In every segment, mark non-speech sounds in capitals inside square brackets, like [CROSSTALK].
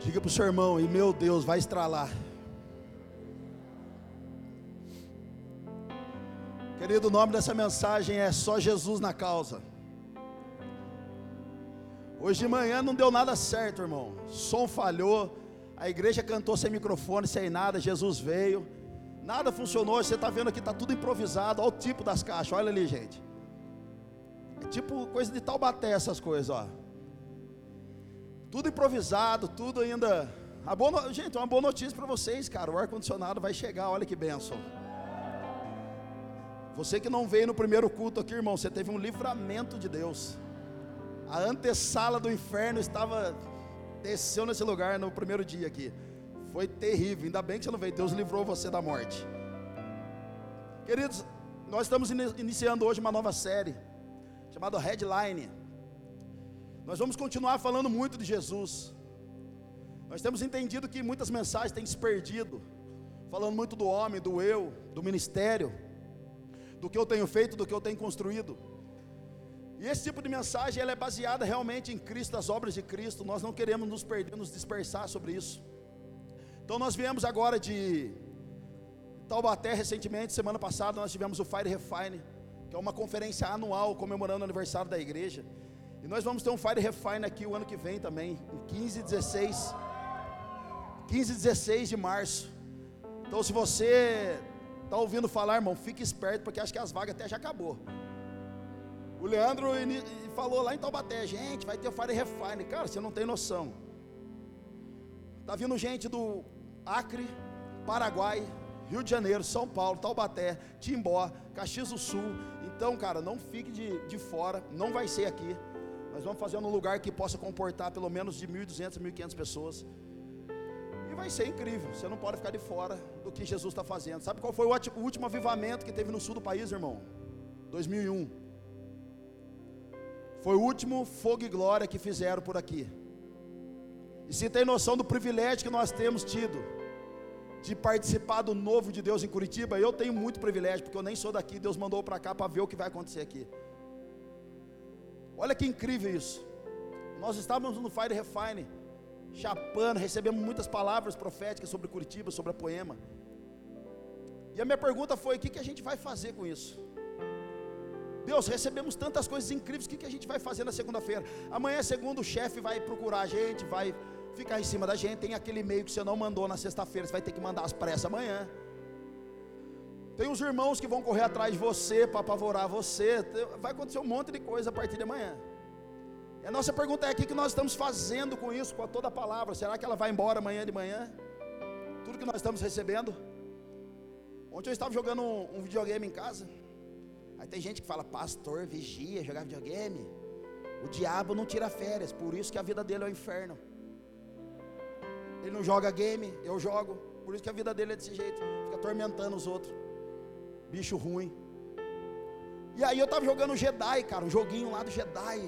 Diga para o seu irmão, e meu Deus, vai estralar. Querido, o nome dessa mensagem é Só Jesus na causa. Hoje de manhã não deu nada certo, irmão. Som falhou, a igreja cantou sem microfone, sem nada. Jesus veio, nada funcionou. Você está vendo aqui, está tudo improvisado. Olha o tipo das caixas, olha ali, gente. É tipo coisa de Taubaté, essas coisas, ó. Tudo improvisado, tudo ainda. A boa, gente, uma boa notícia para vocês, cara. O ar-condicionado vai chegar, olha que benção. Você que não veio no primeiro culto aqui, irmão, você teve um livramento de Deus. A antessala do inferno estava desceu nesse lugar no primeiro dia aqui. Foi terrível. Ainda bem que você não veio. Deus livrou você da morte. Queridos, nós estamos iniciando hoje uma nova série chamada Headline. Nós vamos continuar falando muito de Jesus. Nós temos entendido que muitas mensagens têm se perdido, falando muito do homem, do eu, do ministério, do que eu tenho feito, do que eu tenho construído. E esse tipo de mensagem ela é baseada realmente em Cristo, as obras de Cristo. Nós não queremos nos perder, nos dispersar sobre isso. Então nós viemos agora de Taubaté recentemente, semana passada nós tivemos o Fire Refine, que é uma conferência anual comemorando o aniversário da igreja. E nós vamos ter um Fire Refine aqui o ano que vem também, em 15 e 16. 15 e 16 de março. Então se você está ouvindo falar, irmão, fique esperto, porque acho que as vagas até já acabou. O Leandro falou lá em Taubaté, gente, vai ter o Fire Refine. Cara, você não tem noção. Tá vindo gente do Acre, Paraguai, Rio de Janeiro, São Paulo, Taubaté, Timbó, Caxias do Sul. Então, cara, não fique de, de fora, não vai ser aqui. Nós vamos fazer num lugar que possa comportar pelo menos de 1.200, 1.500 pessoas. E vai ser incrível, você não pode ficar de fora do que Jesus está fazendo. Sabe qual foi o último avivamento que teve no sul do país, irmão? 2001. Foi o último fogo e glória que fizeram por aqui. E se tem noção do privilégio que nós temos tido de participar do novo de Deus em Curitiba, eu tenho muito privilégio, porque eu nem sou daqui, Deus mandou para cá para ver o que vai acontecer aqui. Olha que incrível isso. Nós estávamos no Fire Refine, chapando, recebemos muitas palavras proféticas sobre Curitiba, sobre a poema. E a minha pergunta foi: o que, que a gente vai fazer com isso? Deus, recebemos tantas coisas incríveis, o que, que a gente vai fazer na segunda-feira? Amanhã, segundo, o chefe vai procurar a gente, vai ficar em cima da gente. Tem aquele e-mail que você não mandou na sexta-feira, você vai ter que mandar as pressas amanhã. Tem os irmãos que vão correr atrás de você para apavorar você. Vai acontecer um monte de coisa a partir de amanhã. E a nossa pergunta é: o que nós estamos fazendo com isso, com toda a palavra? Será que ela vai embora amanhã de manhã? Tudo que nós estamos recebendo? Ontem eu estava jogando um, um videogame em casa. Aí tem gente que fala, pastor, vigia, jogar videogame. O diabo não tira férias, por isso que a vida dele é o inferno. Ele não joga game, eu jogo. Por isso que a vida dele é desse jeito. Fica atormentando os outros. Bicho ruim. E aí eu estava jogando Jedi, cara, um joguinho lá do Jedi.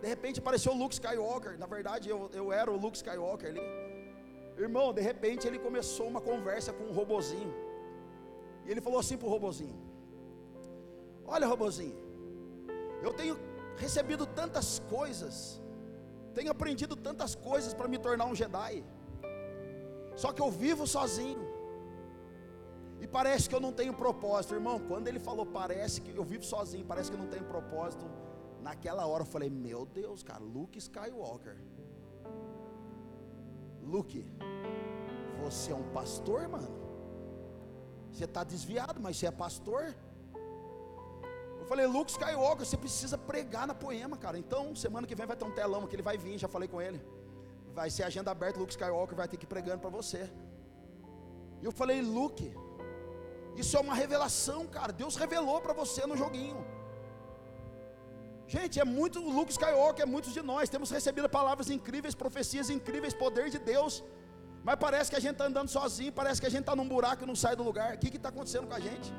De repente apareceu o Luke Skywalker. Na verdade, eu, eu era o Luke Skywalker ali. Irmão, de repente ele começou uma conversa com um robozinho. E ele falou assim pro robozinho: Olha, robozinho, eu tenho recebido tantas coisas, tenho aprendido tantas coisas para me tornar um Jedi. Só que eu vivo sozinho. E parece que eu não tenho propósito, irmão. Quando ele falou, parece que eu vivo sozinho, parece que eu não tenho propósito. Naquela hora eu falei, meu Deus, cara, Luke Skywalker. Luke, você é um pastor, mano. Você está desviado, mas você é pastor. Eu falei, Luke Skywalker, você precisa pregar na poema, cara. Então, semana que vem vai ter um telão que ele vai vir, já falei com ele. Vai ser agenda aberta, Luke Skywalker vai ter que ir pregando para você. E eu falei, Luke, isso é uma revelação, cara. Deus revelou para você no joguinho. Gente, é muito o Luke Skywalker, é muitos de nós temos recebido palavras incríveis, profecias incríveis, poder de Deus. Mas parece que a gente está andando sozinho, parece que a gente está num buraco e não sai do lugar. O que está acontecendo com a gente?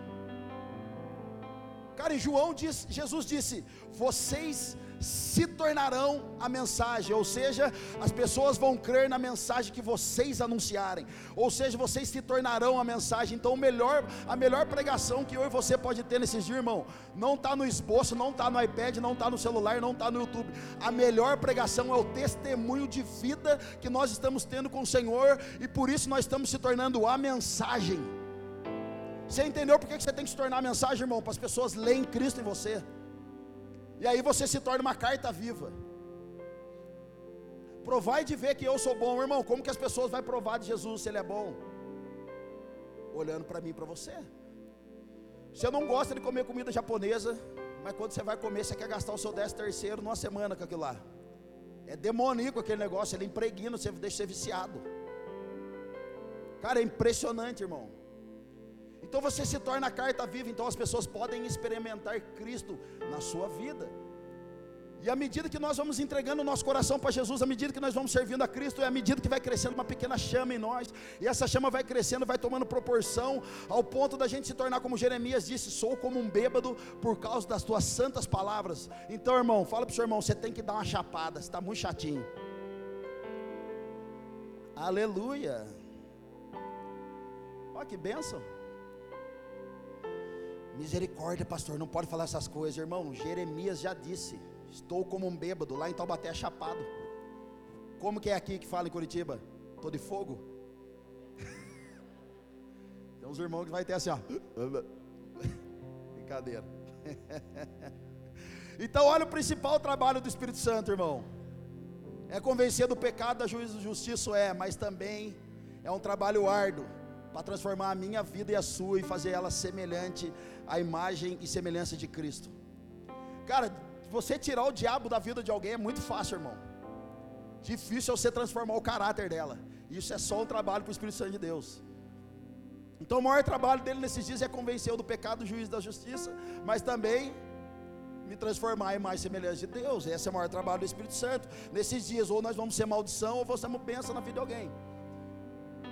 Cara, em João diz, Jesus disse: Vocês se tornarão a mensagem, ou seja, as pessoas vão crer na mensagem que vocês anunciarem, ou seja, vocês se tornarão a mensagem. Então, melhor, a melhor pregação que eu e você pode ter nesses dias, irmão, não está no esboço, não está no iPad, não está no celular, não está no YouTube. A melhor pregação é o testemunho de vida que nós estamos tendo com o Senhor, e por isso nós estamos se tornando a mensagem. Você entendeu por que você tem que se tornar mensagem, irmão? Para as pessoas lerem Cristo em você. E aí você se torna uma carta viva. Provai de ver que eu sou bom, irmão. Como que as pessoas vão provar de Jesus se ele é bom? Olhando para mim e para você. Você não gosta de comer comida japonesa, mas quando você vai comer, você quer gastar o seu décimo terceiro numa semana com aquilo lá. É demoníaco aquele negócio, ele impregna, você deixa você viciado. Cara, é impressionante, irmão. Então você se torna carta viva, então as pessoas podem experimentar Cristo na sua vida. E à medida que nós vamos entregando o nosso coração para Jesus, à medida que nós vamos servindo a Cristo, é à medida que vai crescendo uma pequena chama em nós, e essa chama vai crescendo, vai tomando proporção, ao ponto da gente se tornar como Jeremias disse: sou como um bêbado por causa das tuas santas palavras. Então, irmão, fala para o seu irmão: você tem que dar uma chapada, você está muito chatinho. Aleluia. Olha que bênção. Misericórdia, pastor, não pode falar essas coisas, irmão. Jeremias já disse: Estou como um bêbado, lá em Taubaté é chapado. Como que é aqui que fala em Curitiba? Estou de fogo. [LAUGHS] Tem uns irmãos que vai ter assim, ó. [LAUGHS] Brincadeira. [LAUGHS] então, olha o principal trabalho do Espírito Santo, irmão. É convencer do pecado, da justiça, é, mas também é um trabalho árduo para transformar a minha vida e a sua e fazer ela semelhante à imagem e semelhança de Cristo. Cara, você tirar o diabo da vida de alguém é muito fácil, irmão. Difícil é você transformar o caráter dela. Isso é só um trabalho para o Espírito Santo de Deus. Então o maior trabalho dele nesses dias é convencer do pecado, do juízo da justiça, mas também me transformar em mais semelhança de Deus. Esse é o maior trabalho do Espírito Santo. Nesses dias, ou nós vamos ser maldição, ou você pensa na vida de alguém.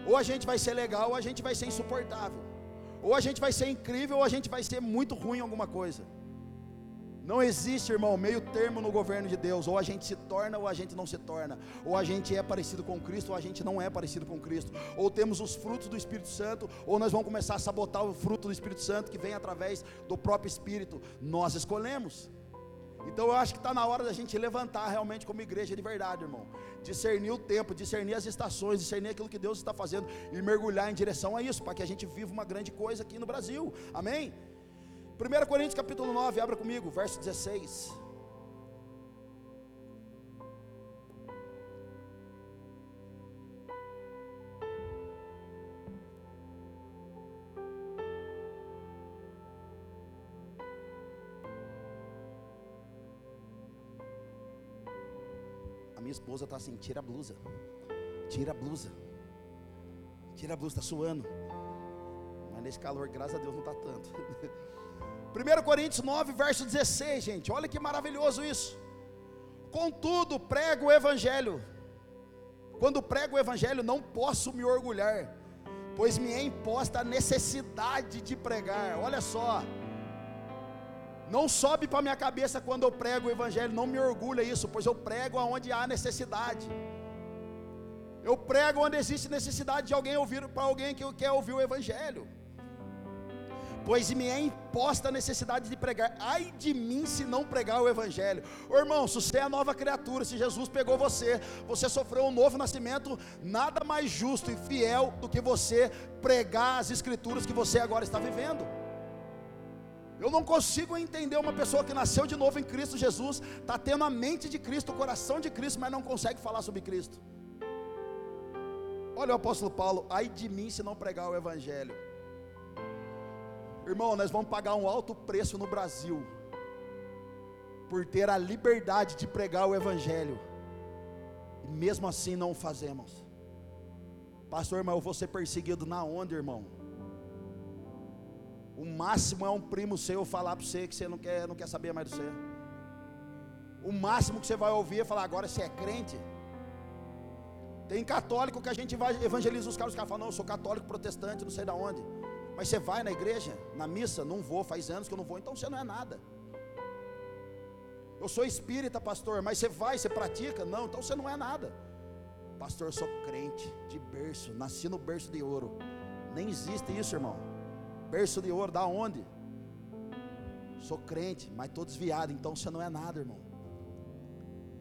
Ou a gente vai ser legal, ou a gente vai ser insuportável. Ou a gente vai ser incrível, ou a gente vai ser muito ruim em alguma coisa. Não existe, irmão, meio termo no governo de Deus. Ou a gente se torna, ou a gente não se torna. Ou a gente é parecido com Cristo, ou a gente não é parecido com Cristo. Ou temos os frutos do Espírito Santo, ou nós vamos começar a sabotar o fruto do Espírito Santo que vem através do próprio Espírito. Nós escolhemos. Então eu acho que está na hora da gente levantar realmente como igreja de verdade, irmão. Discernir o tempo, discernir as estações, discernir aquilo que Deus está fazendo e mergulhar em direção a isso, para que a gente viva uma grande coisa aqui no Brasil. Amém? 1 Coríntios capítulo 9, abra comigo, verso 16. A minha esposa está assim: tira a blusa, tira a blusa, tira a blusa, está suando. Mas nesse calor, graças a Deus, não está tanto. [LAUGHS] 1 Coríntios 9, verso 16, gente, olha que maravilhoso isso. Contudo, prego o Evangelho. Quando prego o Evangelho, não posso me orgulhar, pois me é imposta a necessidade de pregar. Olha só, não sobe para minha cabeça quando eu prego o Evangelho, não me orgulha isso, pois eu prego aonde há necessidade. Eu prego onde existe necessidade de alguém ouvir para alguém que quer ouvir o Evangelho pois me é imposta a necessidade de pregar. Ai de mim se não pregar o Evangelho. Ô, irmão, se você é a nova criatura, se Jesus pegou você, você sofreu um novo nascimento, nada mais justo e fiel do que você pregar as Escrituras que você agora está vivendo. Eu não consigo entender uma pessoa que nasceu de novo em Cristo Jesus, está tendo a mente de Cristo, o coração de Cristo, mas não consegue falar sobre Cristo. Olha o apóstolo Paulo, ai de mim se não pregar o Evangelho. Irmão, nós vamos pagar um alto preço no Brasil por ter a liberdade de pregar o Evangelho, e mesmo assim não o fazemos. Pastor, mas eu vou ser perseguido na onda, irmão. O máximo é um primo seu falar para você que você não quer, não quer saber mais de você. O máximo que você vai ouvir é falar, agora você é crente. Tem católico que a gente vai evangelizar os caras, os caras falam, não, eu sou católico protestante, não sei de onde. Mas você vai na igreja, na missa? Não vou, faz anos que eu não vou, então você não é nada. Eu sou espírita, pastor, mas você vai, você pratica? Não, então você não é nada. Pastor, eu sou crente de berço, nasci no berço de ouro. Nem existe isso, irmão. Berço de ouro, da onde? Sou crente, mas estou desviado, então você não é nada, irmão.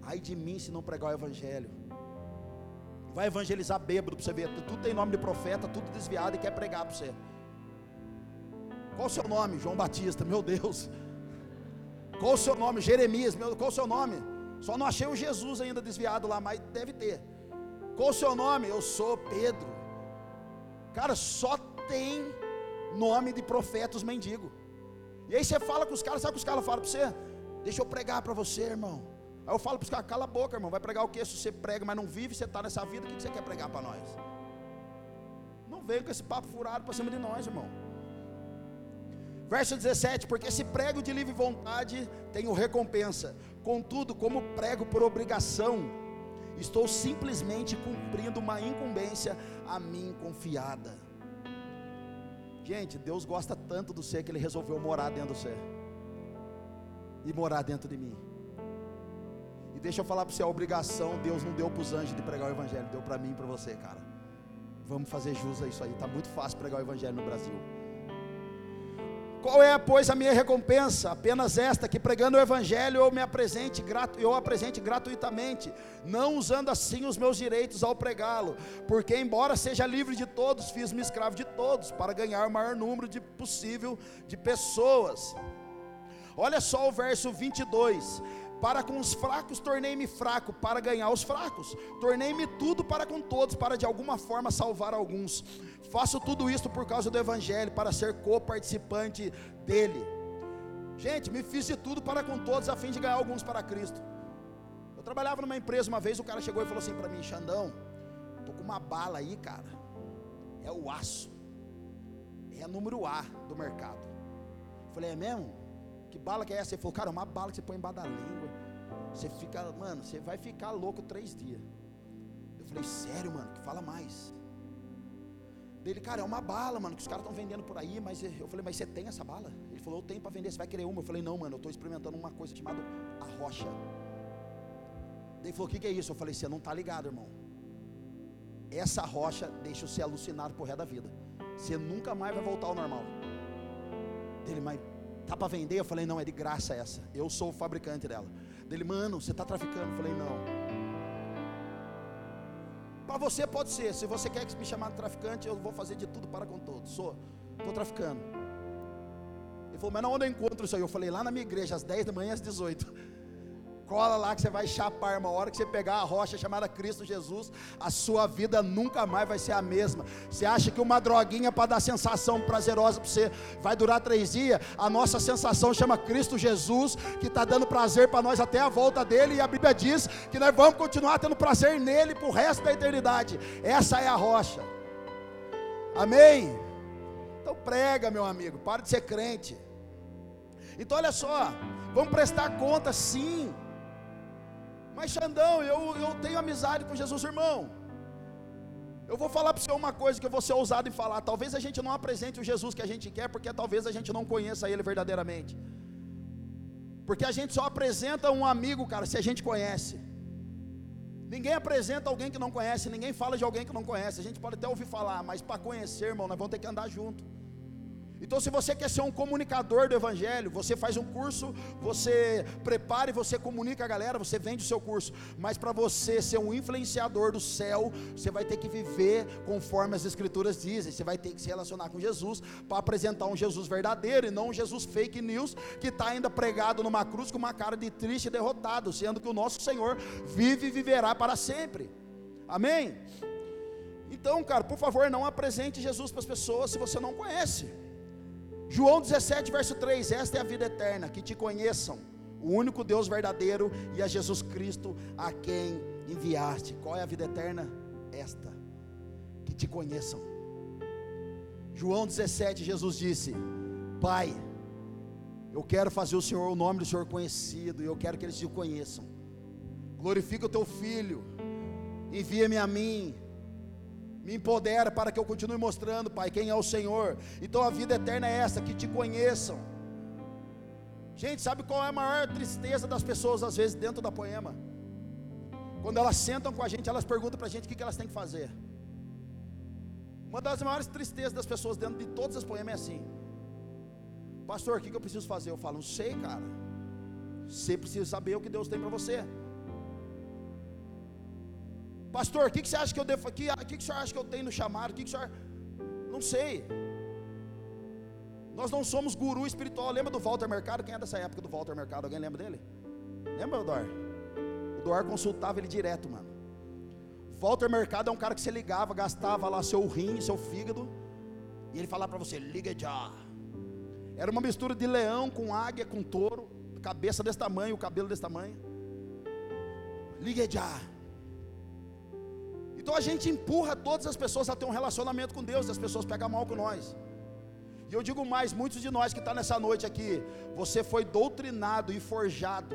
Ai de mim se não pregar o evangelho. Vai evangelizar bêbado para você ver. Tudo tem nome de profeta, tudo desviado e quer pregar para você. Qual o seu nome? João Batista, meu Deus. Qual o seu nome? Jeremias, meu, qual o seu nome? Só não achei o Jesus ainda desviado lá, mas deve ter. Qual o seu nome? Eu sou Pedro. Cara, só tem nome de profetas mendigo. E aí você fala com os caras, sabe o que os caras falam para você? Deixa eu pregar para você, irmão. Aí eu falo para os caras, cala a boca, irmão. Vai pregar o que? Se você prega, mas não vive, você está nessa vida, o que você quer pregar para nós? Não venha com esse papo furado para cima de nós, irmão. Verso 17: Porque se prego de livre vontade, tenho recompensa. Contudo, como prego por obrigação, estou simplesmente cumprindo uma incumbência a mim confiada. Gente, Deus gosta tanto do ser que Ele resolveu morar dentro do ser e morar dentro de mim. E deixa eu falar para você, a obrigação Deus não deu para os anjos de pregar o Evangelho, deu para mim e para você, cara. Vamos fazer jus a isso aí. Está muito fácil pregar o Evangelho no Brasil. Qual é, pois, a minha recompensa? Apenas esta, que pregando o Evangelho eu me apresente, eu apresente gratuitamente, não usando assim os meus direitos ao pregá-lo, porque embora seja livre de todos, fiz-me escravo de todos, para ganhar o maior número de possível de pessoas. Olha só o verso 22. Para com os fracos tornei-me fraco, para ganhar os fracos. Tornei-me tudo para com todos, para de alguma forma salvar alguns. Faço tudo isto por causa do Evangelho, para ser co-participante dele. Gente, me fiz de tudo para com todos, a fim de ganhar alguns para Cristo. Eu trabalhava numa empresa uma vez, o cara chegou e falou assim para mim: Xandão, tô com uma bala aí, cara. É o aço, é número A do mercado. Eu falei: É mesmo? Que bala que é essa? Ele falou: Cara, uma bala que você põe embaixo da língua. Você fica, mano, você vai ficar louco três dias. Eu falei: Sério, mano, que fala mais. Dele, cara, é uma bala, mano, que os caras estão vendendo por aí, mas eu falei, mas você tem essa bala? Ele falou, eu tenho para vender, você vai querer uma? Eu falei, não, mano, eu estou experimentando uma coisa chamada a rocha. Ele falou, o que, que é isso? Eu falei, você não está ligado, irmão. Essa rocha deixa você alucinado por resto da vida. Você nunca mais vai voltar ao normal. Dele, mas tá para vender? Eu falei, não, é de graça essa. Eu sou o fabricante dela. Dele, mano, você está traficando? Eu falei, não. Para você pode ser. Se você quer me chamar de traficante, eu vou fazer de tudo para com todos. Sou, estou traficando. Ele falou, mas onde eu encontro isso aí? Eu falei, lá na minha igreja, às 10 da manhã, às 18 cola lá que você vai chapar, uma hora que você pegar a rocha chamada Cristo Jesus, a sua vida nunca mais vai ser a mesma. Você acha que uma droguinha para dar sensação prazerosa para você vai durar três dias? A nossa sensação chama Cristo Jesus, que está dando prazer para nós até a volta dele, e a Bíblia diz que nós vamos continuar tendo prazer nele para o resto da eternidade. Essa é a rocha. Amém? Então prega, meu amigo, para de ser crente. Então olha só, vamos prestar conta sim mas Xandão, eu, eu tenho amizade com Jesus, irmão. Eu vou falar para você uma coisa que eu vou ser ousado em falar. Talvez a gente não apresente o Jesus que a gente quer, porque talvez a gente não conheça ele verdadeiramente. Porque a gente só apresenta um amigo, cara, se a gente conhece. Ninguém apresenta alguém que não conhece, ninguém fala de alguém que não conhece. A gente pode até ouvir falar, mas para conhecer, irmão, nós vamos ter que andar junto. Então, se você quer ser um comunicador do Evangelho, você faz um curso, você prepara e você comunica a galera, você vende o seu curso. Mas para você ser um influenciador do céu, você vai ter que viver conforme as Escrituras dizem. Você vai ter que se relacionar com Jesus para apresentar um Jesus verdadeiro e não um Jesus fake news que está ainda pregado numa cruz com uma cara de triste e derrotado, sendo que o nosso Senhor vive e viverá para sempre. Amém? Então, cara, por favor, não apresente Jesus para as pessoas se você não conhece. João 17, verso 3: Esta é a vida eterna, que te conheçam, o único Deus verdadeiro e a Jesus Cristo a quem enviaste. Qual é a vida eterna? Esta, que te conheçam. João 17, Jesus disse: Pai, eu quero fazer o Senhor, o nome do Senhor conhecido, e eu quero que eles te conheçam. Glorifica o teu filho, envia-me a mim, Me empodera para que eu continue mostrando, Pai, quem é o Senhor. Então a vida eterna é essa, que te conheçam. Gente, sabe qual é a maior tristeza das pessoas às vezes dentro da poema? Quando elas sentam com a gente, elas perguntam para a gente o que elas têm que fazer. Uma das maiores tristezas das pessoas dentro de todas as poemas é assim: Pastor, o que eu preciso fazer? Eu falo, não sei, cara. Você precisa saber o que Deus tem para você. Pastor, o que, você acha que eu devo? O que, que, que o senhor acha que eu tenho no chamado? O que, que o senhor. Não sei. Nós não somos guru espiritual. Lembra do Walter Mercado? Quem é dessa época do Walter Mercado? Alguém lembra dele? Lembra, Dor? O Dor consultava ele direto, mano. Walter Mercado é um cara que você ligava, gastava lá seu rim, seu fígado, e ele falava para você: liga já. Era uma mistura de leão com águia, com touro, cabeça desse tamanho, o cabelo desse tamanho. Liga já. Então a gente empurra todas as pessoas a ter um relacionamento com Deus, e as pessoas pegam mal com nós. E eu digo mais: muitos de nós que estão tá nessa noite aqui, você foi doutrinado e forjado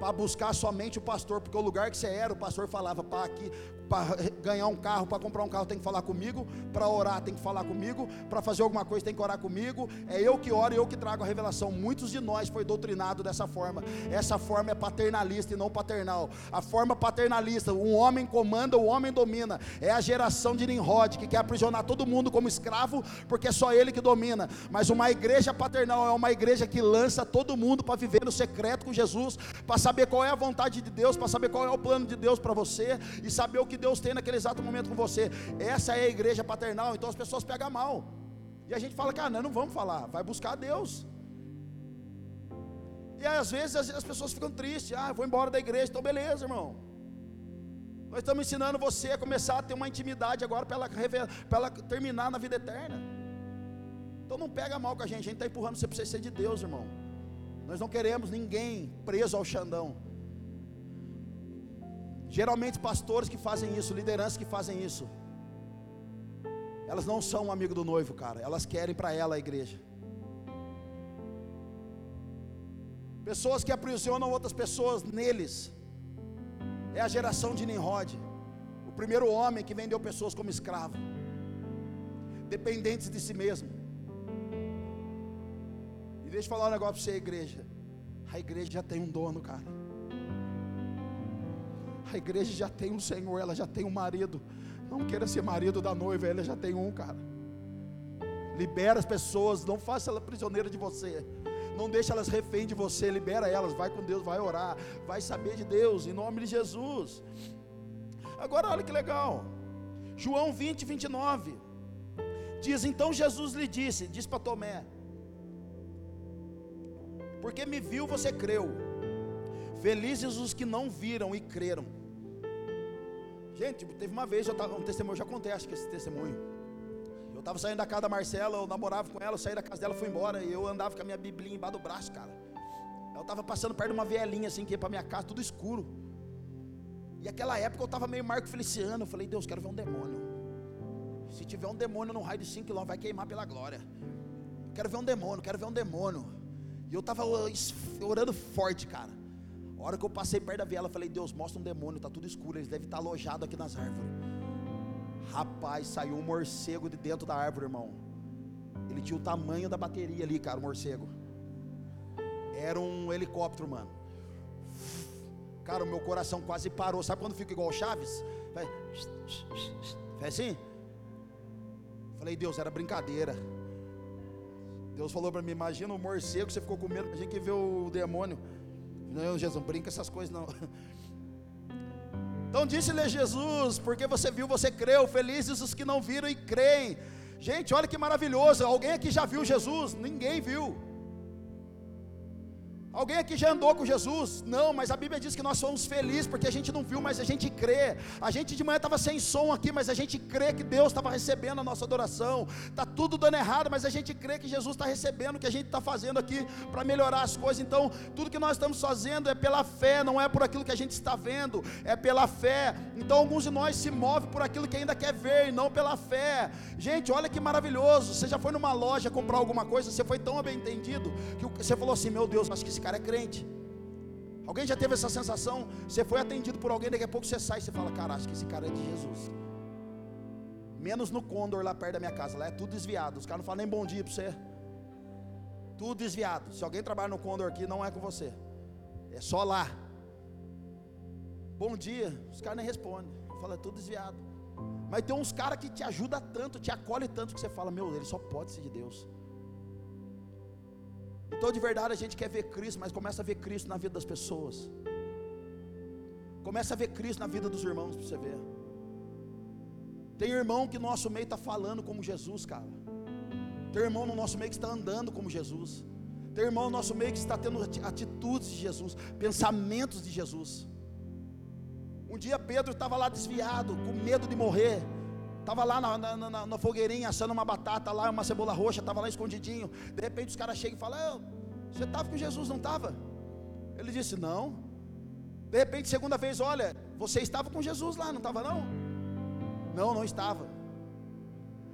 para buscar somente o pastor, porque o lugar que você era, o pastor falava, para aqui, para ganhar um carro, para comprar um carro tem que falar comigo, para orar tem que falar comigo, para fazer alguma coisa tem que orar comigo. É eu que oro e eu que trago a revelação. Muitos de nós foi doutrinado dessa forma. Essa forma é paternalista e não paternal. A forma paternalista, um homem comanda, o homem domina. É a geração de Nimrod que quer aprisionar todo mundo como escravo, porque é só ele que domina. Mas uma igreja paternal é uma igreja que lança todo mundo para viver no secreto com Jesus, para saber qual é a vontade de Deus, para saber qual é o plano de Deus para você e saber o que Deus tem naquele exato momento com você. Essa é a igreja paternal, então as pessoas pegam mal. E a gente fala, cara, nós não vamos falar, vai buscar Deus. E às vezes as, as pessoas ficam tristes, ah, vou embora da igreja, então beleza, irmão. Nós estamos ensinando você a começar a ter uma intimidade agora para ela, ela terminar na vida eterna. Então não pega mal com a gente, a gente está empurrando você para você ser de Deus, irmão. Nós não queremos ninguém preso ao Xandão. Geralmente pastores que fazem isso, lideranças que fazem isso, elas não são um amigo do noivo, cara. Elas querem para ela a igreja. Pessoas que aprisionam outras pessoas neles. É a geração de Nimrod. O primeiro homem que vendeu pessoas como escravo. Dependentes de si mesmo. E deixa eu falar um negócio para você, igreja. A igreja já tem um dono, cara. A igreja já tem um Senhor, ela já tem um marido. Não queira ser marido da noiva, ela já tem um, cara. Libera as pessoas, não faça ela prisioneira de você. Não deixe elas refém de você, libera elas, vai com Deus, vai orar, vai saber de Deus, em nome de Jesus. Agora olha que legal. João 20, 29. Diz: Então Jesus lhe disse, diz para Tomé: Porque me viu, você creu. Felizes os que não viram e creram. Gente, teve uma vez, eu tava, um testemunho, eu já contei, acho que esse testemunho. Eu estava saindo da casa da Marcela, eu namorava com ela, eu saí da casa dela, fui embora, e eu andava com a minha biblinha embaixo do braço, cara. Eu estava passando perto de uma vielinha assim, que ia para minha casa, tudo escuro. E aquela época eu estava meio Marco Feliciano, eu falei, Deus, quero ver um demônio. Se tiver um demônio no raio de 5 km, vai queimar pela glória. Quero ver um demônio, quero ver um demônio. E eu estava orando forte, cara. A hora que eu passei perto da viela, falei: Deus, mostra um demônio, está tudo escuro, eles devem estar alojados aqui nas árvores. Rapaz, saiu um morcego de dentro da árvore, irmão. Ele tinha o tamanho da bateria ali, cara, o morcego. Era um helicóptero, mano. Cara, o meu coração quase parou. Sabe quando fica igual Chaves? Faz, faz assim? Falei, Deus, era brincadeira. Deus falou para mim: imagina o morcego, você ficou com medo, a gente que vê o demônio. Não, Jesus, não brinca essas coisas não. Então disse-lhe Jesus, porque você viu, você creu, felizes os que não viram e creem. Gente, olha que maravilhoso. Alguém aqui já viu Jesus? Ninguém viu. Alguém aqui já andou com Jesus? Não, mas a Bíblia diz que nós somos felizes porque a gente não viu, mas a gente crê. A gente de manhã estava sem som aqui, mas a gente crê que Deus estava recebendo a nossa adoração. Está tudo dando errado, mas a gente crê que Jesus está recebendo o que a gente está fazendo aqui para melhorar as coisas. Então, tudo que nós estamos fazendo é pela fé, não é por aquilo que a gente está vendo, é pela fé. Então, alguns de nós se movem por aquilo que ainda quer ver e não pela fé. Gente, olha que maravilhoso. Você já foi numa loja comprar alguma coisa, você foi tão bem entendido que você falou assim: Meu Deus, acho que esse é crente. Alguém já teve essa sensação? Você foi atendido por alguém, daqui a pouco você sai e você fala, cara, acho que esse cara é de Jesus. Menos no Condor, lá perto da minha casa. Lá é tudo desviado. Os caras não falam nem bom dia para você. Tudo desviado. Se alguém trabalha no Condor aqui, não é com você. É só lá. Bom dia. Os caras nem respondem. Fala, é tudo desviado. Mas tem uns caras que te ajudam tanto, te acolhe tanto que você fala, meu, ele só pode ser de Deus. Então, de verdade, a gente quer ver Cristo, mas começa a ver Cristo na vida das pessoas. Começa a ver Cristo na vida dos irmãos para você ver. Tem irmão que no nosso meio está falando como Jesus, cara. Tem irmão no nosso meio que está andando como Jesus. Tem irmão no nosso meio que está tendo atitudes de Jesus, pensamentos de Jesus. Um dia Pedro estava lá desviado, com medo de morrer. Estava lá na, na, na, na, fogueirinha assando uma batata lá, uma cebola roxa, estava lá escondidinho. De repente os caras chegam e falam: Você estava com Jesus, não estava? Ele disse: Não. De repente, segunda vez, olha, você estava com Jesus lá, não estava não? Não, não estava.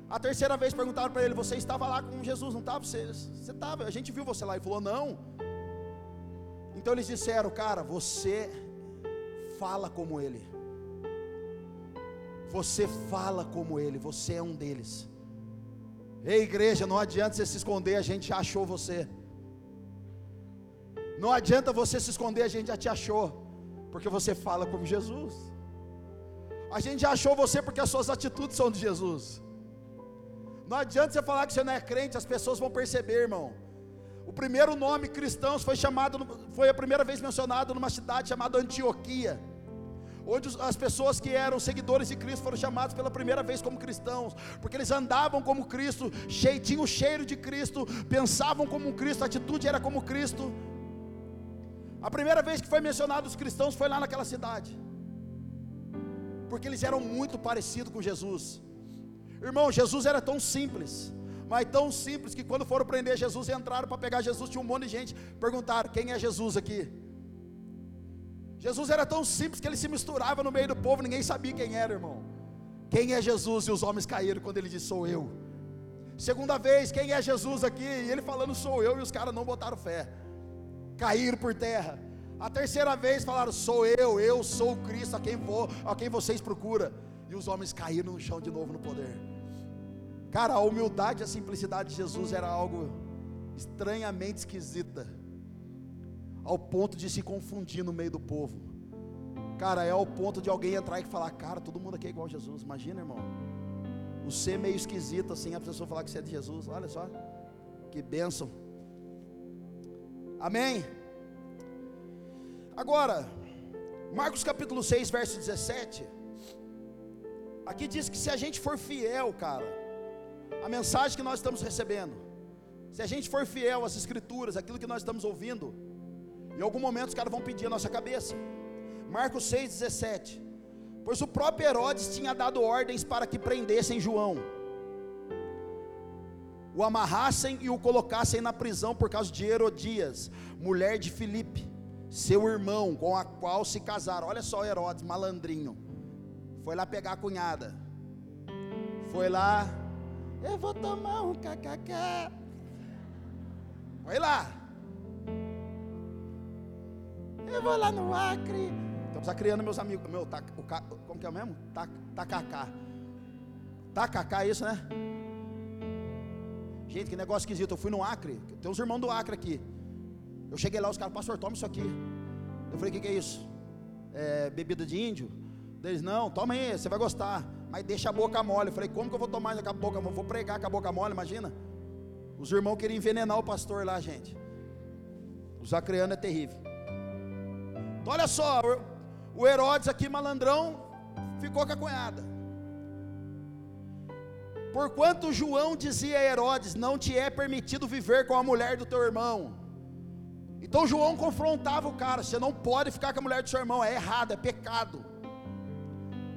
A terceira vez perguntaram para ele: Você estava lá com Jesus, não estava? Você estava, a gente viu você lá. Ele falou: Não. Então eles disseram: Cara, você fala como ele. Você fala como ele, você é um deles. Ei, igreja, não adianta você se esconder, a gente já achou você. Não adianta você se esconder, a gente já te achou, porque você fala como Jesus. A gente já achou você porque as suas atitudes são de Jesus. Não adianta você falar que você não é crente, as pessoas vão perceber, irmão. O primeiro nome cristãos foi chamado, foi a primeira vez mencionado numa cidade chamada Antioquia, onde as pessoas que eram seguidores de Cristo foram chamados pela primeira vez como cristãos, porque eles andavam como Cristo, cheio, tinham o cheiro de Cristo, pensavam como Cristo, a atitude era como Cristo. A primeira vez que foi mencionado os cristãos foi lá naquela cidade, porque eles eram muito parecidos com Jesus. Irmão, Jesus era tão simples, mas tão simples que quando foram prender Jesus entraram para pegar Jesus, tinha um monte de gente. Perguntaram: quem é Jesus aqui? Jesus era tão simples que ele se misturava no meio do povo, ninguém sabia quem era, irmão. Quem é Jesus? E os homens caíram quando ele disse: Sou eu. Segunda vez, quem é Jesus aqui? E ele falando: Sou eu, e os caras não botaram fé, caíram por terra. A terceira vez falaram: Sou eu, eu sou o Cristo a quem vou, a quem vocês procuram. E os homens caíram no chão de novo no poder. Cara, a humildade e a simplicidade de Jesus era algo estranhamente esquisita, ao ponto de se confundir no meio do povo. Cara, é ao ponto de alguém entrar e falar: Cara, todo mundo aqui é igual a Jesus. Imagina, irmão. O ser meio esquisito assim, a pessoa falar que você é de Jesus. Olha só, que bênção. Amém. Agora, Marcos capítulo 6, verso 17. Aqui diz que se a gente for fiel, cara, a mensagem que nós estamos recebendo, se a gente for fiel às escrituras, aquilo que nós estamos ouvindo, em algum momento os caras vão pedir a nossa cabeça. Marcos 6,17. Pois o próprio Herodes tinha dado ordens para que prendessem João, o amarrassem e o colocassem na prisão por causa de Herodias, mulher de Filipe, seu irmão, com a qual se casaram. Olha só Herodes, malandrinho. Foi lá pegar a cunhada. Foi lá. Eu vou tomar um kkk. Foi lá. Eu vou lá no Acre. Estamos acriando meus amigos. Meu, tá, o, como que é mesmo? Tacacá. Tacacá é isso, né? Gente, que negócio esquisito. Eu fui no Acre. Tem uns irmãos do Acre aqui. Eu cheguei lá, os caras, pastor, toma isso aqui. Eu falei, o que, que é isso? É, bebida de índio? Eles, não, toma aí, você vai gostar. Mas deixa a boca mole. Eu falei, como que eu vou tomar com a boca mole? Vou pregar com a boca mole, imagina. Os irmãos queriam envenenar o pastor lá, gente. Os acreanos é terrível. Então, olha só, o Herodes aqui, malandrão, ficou com a cunhada. Porquanto João dizia a Herodes: Não te é permitido viver com a mulher do teu irmão. Então João confrontava o cara: Você não pode ficar com a mulher do seu irmão, é errado, é pecado.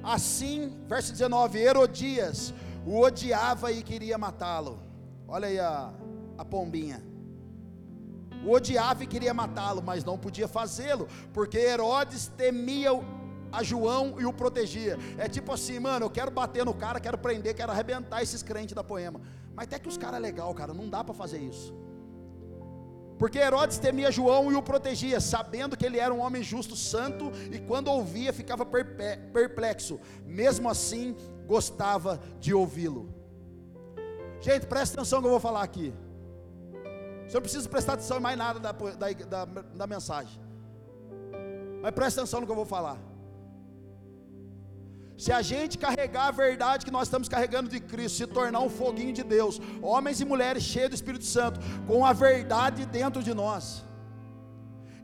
Assim, verso 19: Herodias o odiava e queria matá-lo. Olha aí a, a pombinha. O odiava e queria matá-lo, mas não podia fazê-lo, porque Herodes temia a João e o protegia. É tipo assim, mano, eu quero bater no cara, quero prender, quero arrebentar esses crentes da poema. Mas até que os caras é legal, cara, não dá para fazer isso. Porque Herodes temia João e o protegia, sabendo que ele era um homem justo, santo, e quando ouvia ficava perplexo. Mesmo assim, gostava de ouvi-lo. Gente, presta atenção no que eu vou falar aqui. Você não precisa prestar atenção em mais nada da, da, da, da mensagem. Mas presta atenção no que eu vou falar. Se a gente carregar a verdade que nós estamos carregando de Cristo, se tornar um foguinho de Deus, homens e mulheres cheios do Espírito Santo, com a verdade dentro de nós,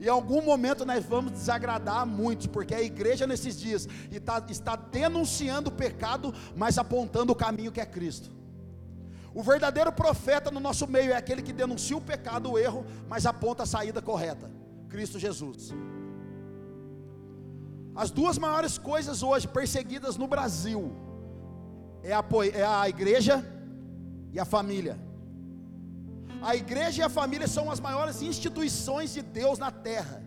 em algum momento nós vamos desagradar muitos, porque a igreja nesses dias está, está denunciando o pecado, mas apontando o caminho que é Cristo. O verdadeiro profeta no nosso meio é aquele que denuncia o pecado, o erro, mas aponta a saída correta: Cristo Jesus. As duas maiores coisas hoje perseguidas no Brasil é a, é a igreja e a família. A igreja e a família são as maiores instituições de Deus na terra.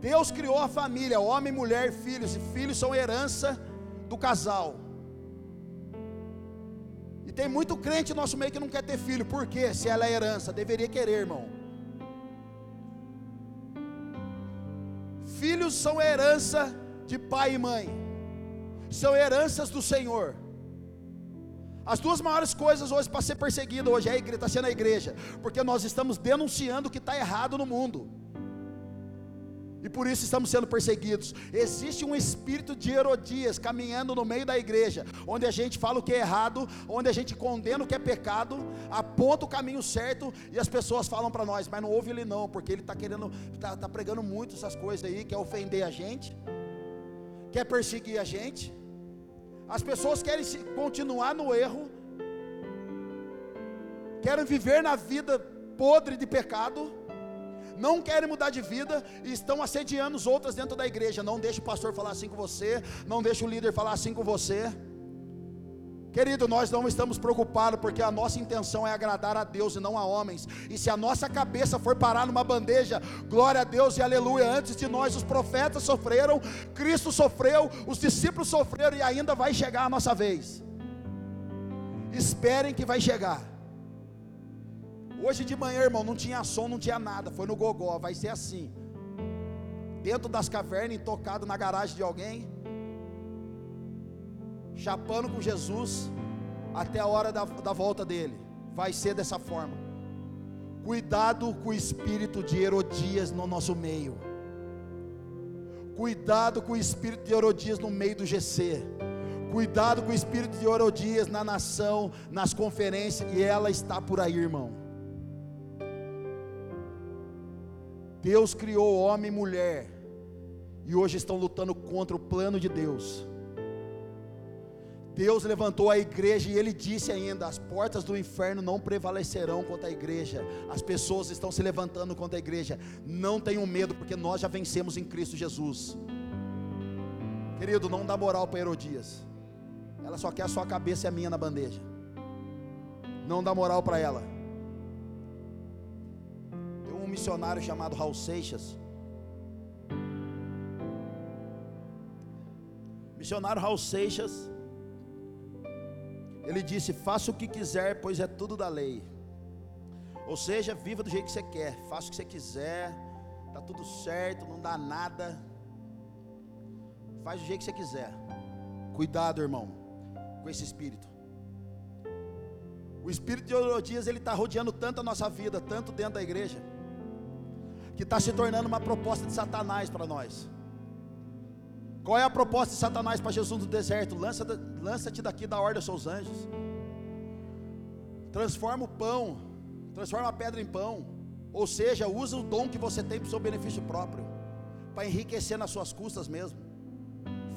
Deus criou a família, homem, mulher, filhos, e filhos são herança do casal. E tem muito crente no nosso meio que não quer ter filho, por quê? Se ela é herança, deveria querer, irmão. Filhos são herança de pai e mãe, são heranças do Senhor. As duas maiores coisas hoje para ser perseguido hoje é está sendo a igreja, porque nós estamos denunciando o que está errado no mundo. E por isso estamos sendo perseguidos. Existe um espírito de Herodias caminhando no meio da igreja, onde a gente fala o que é errado, onde a gente condena o que é pecado, aponta o caminho certo e as pessoas falam para nós, mas não ouve ele não, porque ele está querendo, está tá pregando muito essas coisas aí, quer ofender a gente, quer perseguir a gente. As pessoas querem continuar no erro, querem viver na vida podre de pecado, não querem mudar de vida e estão assediando os outros dentro da igreja. Não deixe o pastor falar assim com você, não deixe o líder falar assim com você. Querido, nós não estamos preocupados porque a nossa intenção é agradar a Deus e não a homens. E se a nossa cabeça for parar numa bandeja, glória a Deus e aleluia. Antes de nós, os profetas sofreram, Cristo sofreu, os discípulos sofreram e ainda vai chegar a nossa vez. Esperem que vai chegar. Hoje de manhã, irmão, não tinha som, não tinha nada. Foi no gogó, vai ser assim. Dentro das cavernas, intocado na garagem de alguém chapando com Jesus até a hora da, da volta dele. Vai ser dessa forma. Cuidado com o espírito de Herodias no nosso meio. Cuidado com o espírito de Herodias no meio do GC. Cuidado com o espírito de Herodias na nação, nas conferências, e ela está por aí, irmão. Deus criou homem e mulher, e hoje estão lutando contra o plano de Deus. Deus levantou a igreja e ele disse ainda: as portas do inferno não prevalecerão contra a igreja. As pessoas estão se levantando contra a igreja. Não tenham medo, porque nós já vencemos em Cristo Jesus. Querido, não dá moral para Herodias. Ela só quer a sua cabeça e a minha na bandeja. Não dá moral para ela. Missionário chamado Raul Seixas. Missionário Raul Seixas ele disse: Faça o que quiser, pois é tudo da lei. Ou seja, viva do jeito que você quer, faça o que você quiser, está tudo certo, não dá nada. Faz do jeito que você quiser. Cuidado, irmão, com esse espírito. O espírito de Herodias ele está rodeando tanto a nossa vida, tanto dentro da igreja, que está se tornando uma proposta de Satanás para nós. Qual é a proposta de Satanás para Jesus no deserto? Lança-te lança daqui da ordem aos seus anjos. Transforma o pão, transforma a pedra em pão. Ou seja, usa o dom que você tem para o seu benefício próprio, para enriquecer nas suas custas mesmo.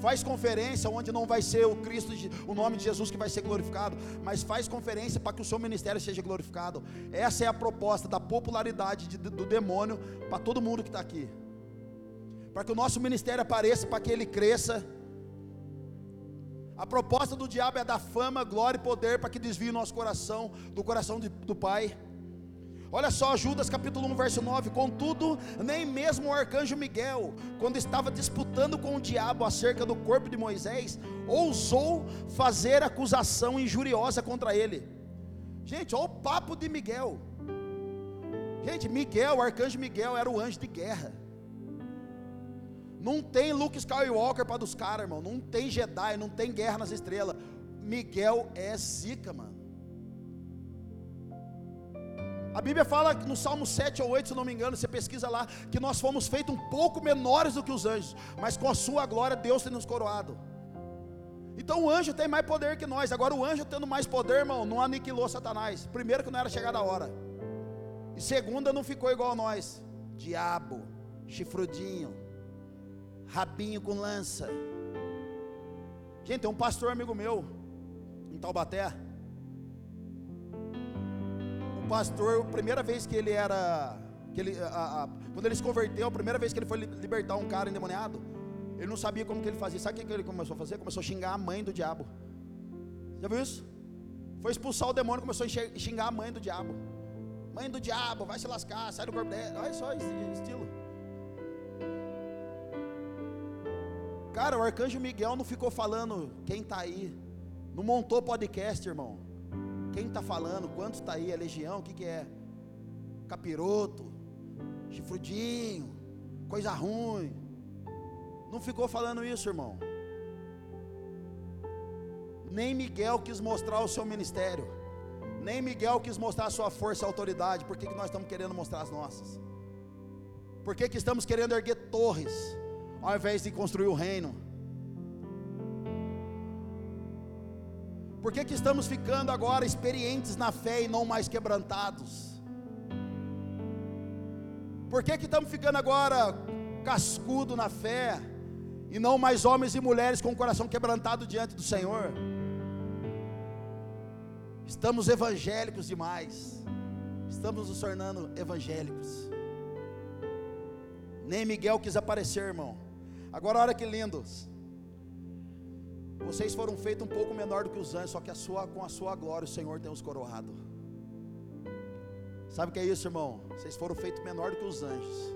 Faz conferência onde não vai ser o Cristo, o nome de Jesus que vai ser glorificado, mas faz conferência para que o seu ministério seja glorificado. Essa é a proposta da popularidade de, do demônio para todo mundo que está aqui para que o nosso ministério apareça, para que ele cresça. A proposta do diabo é dar fama, glória e poder para que desvie o nosso coração do coração de, do Pai. Olha só, Judas capítulo 1, verso 9: Contudo, nem mesmo o arcanjo Miguel, quando estava disputando com o diabo acerca do corpo de Moisés, ousou fazer acusação injuriosa contra ele. Gente, olha o papo de Miguel. Gente, Miguel, o arcanjo Miguel, era o anjo de guerra. Não tem Luke Skywalker para dos caras, irmão. Não tem Jedi, não tem guerra nas estrelas. Miguel é zica, mano. A Bíblia fala no Salmo 7 ou 8, se não me engano, você pesquisa lá, que nós fomos feitos um pouco menores do que os anjos, mas com a sua glória Deus tem nos coroado. Então o anjo tem mais poder que nós. Agora o anjo tendo mais poder, irmão, não aniquilou Satanás. Primeiro que não era chegada a hora. E segunda não ficou igual a nós. Diabo, chifrudinho, rabinho com lança. Gente, tem um pastor amigo meu em Taubaté. Pastor, a primeira vez que ele era, que ele, a, a, quando ele se converteu, a primeira vez que ele foi libertar um cara endemoniado, ele não sabia como que ele fazia. Sabe o que ele começou a fazer? Começou a xingar a mãe do diabo. Já viu isso? Foi expulsar o demônio, começou a xingar a mãe do diabo. Mãe do diabo, vai se lascar, sai do corpo dela. Olha só esse estilo. Cara, o arcanjo Miguel não ficou falando quem está aí. Não montou podcast, irmão. Quem está falando? Quantos está aí? É legião? O que, que é? Capiroto, chifrudinho, coisa ruim. Não ficou falando isso, irmão. Nem Miguel quis mostrar o seu ministério. Nem Miguel quis mostrar a sua força e autoridade. Por que, que nós estamos querendo mostrar as nossas? Por que, que estamos querendo erguer torres, ao invés de construir o reino? Por que, que estamos ficando agora experientes na fé e não mais quebrantados? Por que, que estamos ficando agora cascudo na fé? e não mais homens e mulheres com o coração quebrantado diante do Senhor. Estamos evangélicos demais, estamos nos tornando evangélicos. Nem Miguel quis aparecer, irmão. Agora olha que lindos. Vocês foram feitos um pouco menor do que os anjos, só que a sua, com a sua glória o Senhor tem os coroado. Sabe o que é isso, irmão? Vocês foram feitos menor do que os anjos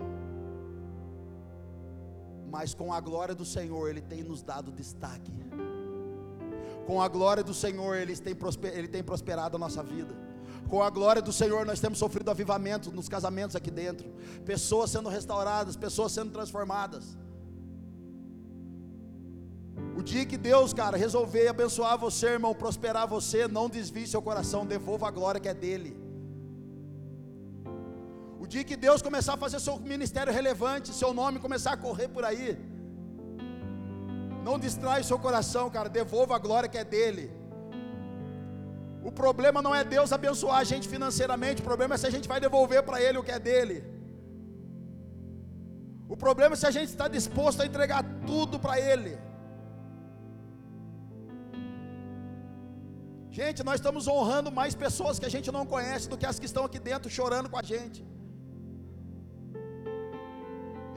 mas com a glória do Senhor Ele tem nos dado destaque. Com a glória do Senhor Ele tem, Ele tem prosperado a nossa vida. Com a glória do Senhor nós temos sofrido avivamento nos casamentos aqui dentro, pessoas sendo restauradas, pessoas sendo transformadas. O dia que Deus, cara, resolver abençoar você, irmão, prosperar você, não desvie seu coração, devolva a glória que é dele dia que Deus começar a fazer seu ministério relevante, seu nome começar a correr por aí, não distrai seu coração, cara, devolva a glória que é dele. O problema não é Deus abençoar a gente financeiramente, o problema é se a gente vai devolver para Ele o que é dele. O problema é se a gente está disposto a entregar tudo para Ele. Gente, nós estamos honrando mais pessoas que a gente não conhece do que as que estão aqui dentro chorando com a gente.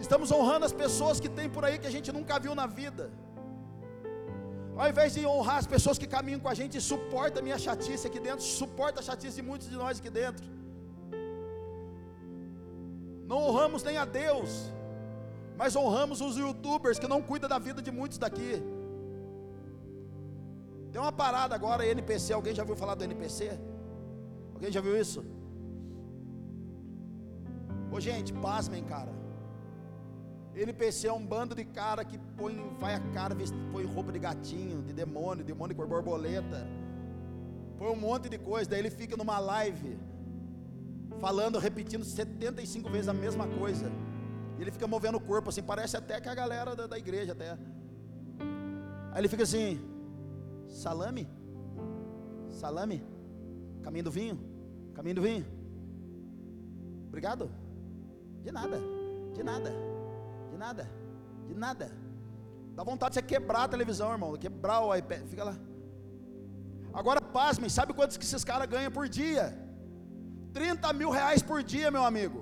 Estamos honrando as pessoas que tem por aí que a gente nunca viu na vida. Ao invés de honrar as pessoas que caminham com a gente e suporta a minha chatice aqui dentro, suporta a chatice de muitos de nós aqui dentro. Não honramos nem a Deus, mas honramos os youtubers que não cuidam da vida de muitos daqui. Tem uma parada agora, NPC, alguém já viu falar do NPC? Alguém já viu isso? Ô gente, pasmem, cara. NPC é um bando de cara que põe, vai a cara, põe roupa de gatinho, de demônio, demônio com borboleta, põe um monte de coisa, daí ele fica numa live, falando, repetindo 75 vezes a mesma coisa, e ele fica movendo o corpo assim, parece até que a galera da, da igreja até, aí ele fica assim, salame, salame, caminho do vinho, caminho do vinho, obrigado, de nada, de nada, de nada. De nada. Dá vontade de você quebrar a televisão, irmão. Quebrar o iPad. Fica lá. Agora, pasmem, sabe quantos que esses caras ganham por dia? 30 mil reais por dia, meu amigo.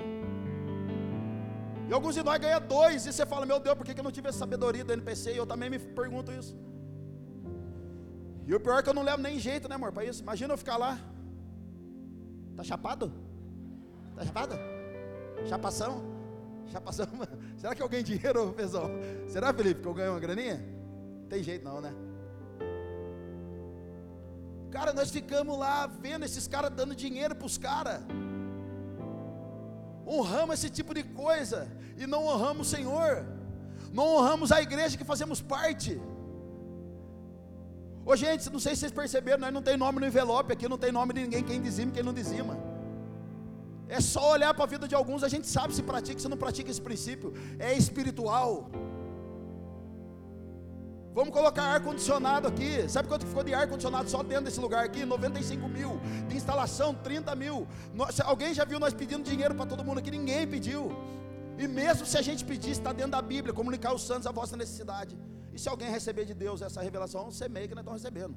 E alguns de nós ganham dois. E você fala, meu Deus, por que eu não tive essa sabedoria do NPC? E eu também me pergunto isso. E o pior é que eu não levo nem jeito, né, amor, para isso. Imagina eu ficar lá. Tá chapado? Tá chapado? Chapação? Passamos. [LAUGHS] Será que eu ganho dinheiro, pessoal? Será, Felipe, que eu ganho uma graninha? Tem jeito não, né? Cara, nós ficamos lá vendo esses caras dando dinheiro para os caras. Honramos esse tipo de coisa e não honramos o Senhor. não honramos a igreja que fazemos parte. Ô gente, não sei se vocês perceberam, nós não tem nome no envelope aqui, não tem nome de ninguém, quem dizima quem não dizima. É só olhar para a vida de alguns, a gente sabe se pratica, se não pratica esse princípio. É espiritual. Vamos colocar ar-condicionado aqui. Sabe quanto ficou de ar-condicionado só dentro desse lugar aqui? 95 mil. De instalação, 30 mil. alguém já viu nós pedindo dinheiro para todo mundo aqui? Ninguém pediu. E mesmo se a gente pedir, está dentro da Bíblia, comunicar aos santos a vossa necessidade. E se alguém receber de Deus essa revelação, meio que nós estamos recebendo.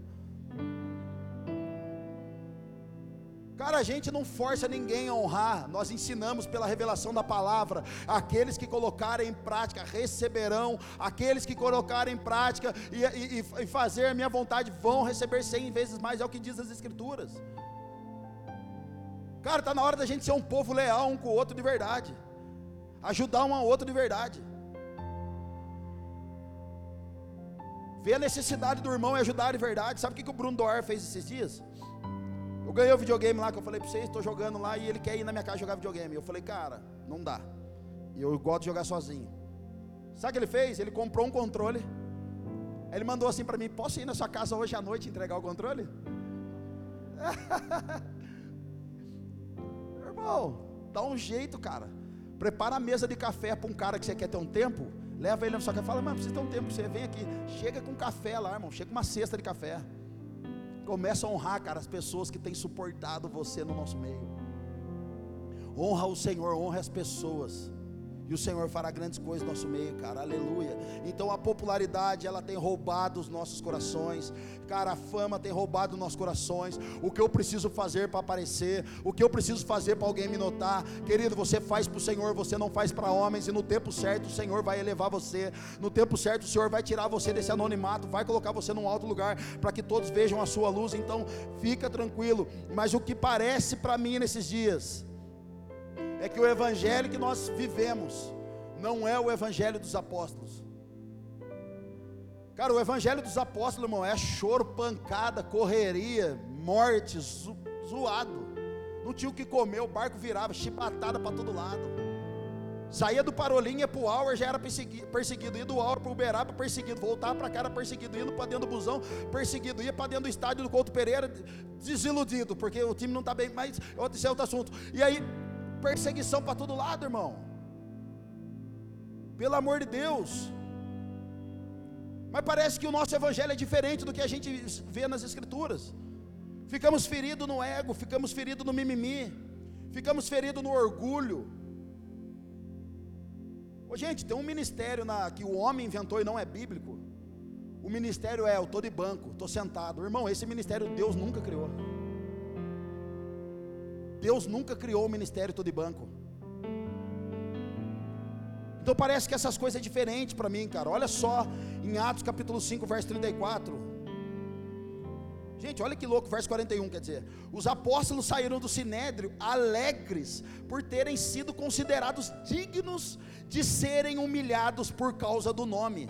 Cara, a gente não força ninguém a honrar, nós ensinamos pela revelação da palavra. Aqueles que colocarem em prática receberão, aqueles que colocarem em prática e, e, e fazer a minha vontade vão receber cem vezes mais, é o que diz as Escrituras. Cara, está na hora da gente ser um povo leal um com o outro de verdade, ajudar um ao outro de verdade. Ver a necessidade do irmão e ajudar de verdade. Sabe o que, que o Bruno Doar fez esses dias? Eu ganhei o videogame lá que eu falei para vocês, estou jogando lá e ele quer ir na minha casa jogar videogame. Eu falei, cara, não dá. Eu gosto de jogar sozinho. Sabe o que ele fez? Ele comprou um controle. Ele mandou assim para mim: Posso ir na sua casa hoje à noite entregar o controle? [LAUGHS] Irmão, dá um jeito, cara. Prepara a mesa de café para um cara que você quer ter um tempo. Leva ele na sua casa e fala: Mano, precisa ter um tempo. Você vem aqui. Chega com café lá, irmão. Chega com uma cesta de café. Começa a honrar, cara, as pessoas que têm suportado você no nosso meio. Honra o Senhor, honra as pessoas. E o Senhor fará grandes coisas no nosso meio, cara. Aleluia. Então a popularidade, ela tem roubado os nossos corações. Cara, a fama tem roubado os nossos corações. O que eu preciso fazer para aparecer? O que eu preciso fazer para alguém me notar? Querido, você faz para o Senhor, você não faz para homens. E no tempo certo, o Senhor vai elevar você. No tempo certo, o Senhor vai tirar você desse anonimato, vai colocar você num alto lugar para que todos vejam a sua luz. Então, fica tranquilo. Mas o que parece para mim nesses dias é que o evangelho que nós vivemos não é o evangelho dos apóstolos. Cara, o evangelho dos apóstolos, irmão, é choro, pancada, correria, morte, zo zoado. Não tinha o que comer, o barco virava, chibatada para todo lado. Saía do Parolim, ia para o Auer, já era perseguido, perseguido. Ia do Auer para o Uberaba, perseguido. Voltava para cá, era perseguido. Indo para dentro do busão, perseguido. Ia para dentro do estádio do Couto Pereira, desiludido, porque o time não está bem, mas esse é outro assunto. E aí, perseguição para todo lado, irmão. Pelo amor de Deus. Mas parece que o nosso evangelho é diferente do que a gente vê nas escrituras. Ficamos feridos no ego, ficamos feridos no mimimi, ficamos feridos no orgulho. Ô, gente, tem um ministério na, que o homem inventou e não é bíblico. O ministério é, eu estou de banco, estou sentado. Irmão, esse ministério Deus nunca criou. Deus nunca criou o ministério todo de banco. Então parece que essas coisas é diferente para mim, cara. Olha só em Atos capítulo 5, verso 34. Gente, olha que louco, verso 41 quer dizer: Os apóstolos saíram do sinédrio alegres por terem sido considerados dignos de serem humilhados por causa do nome.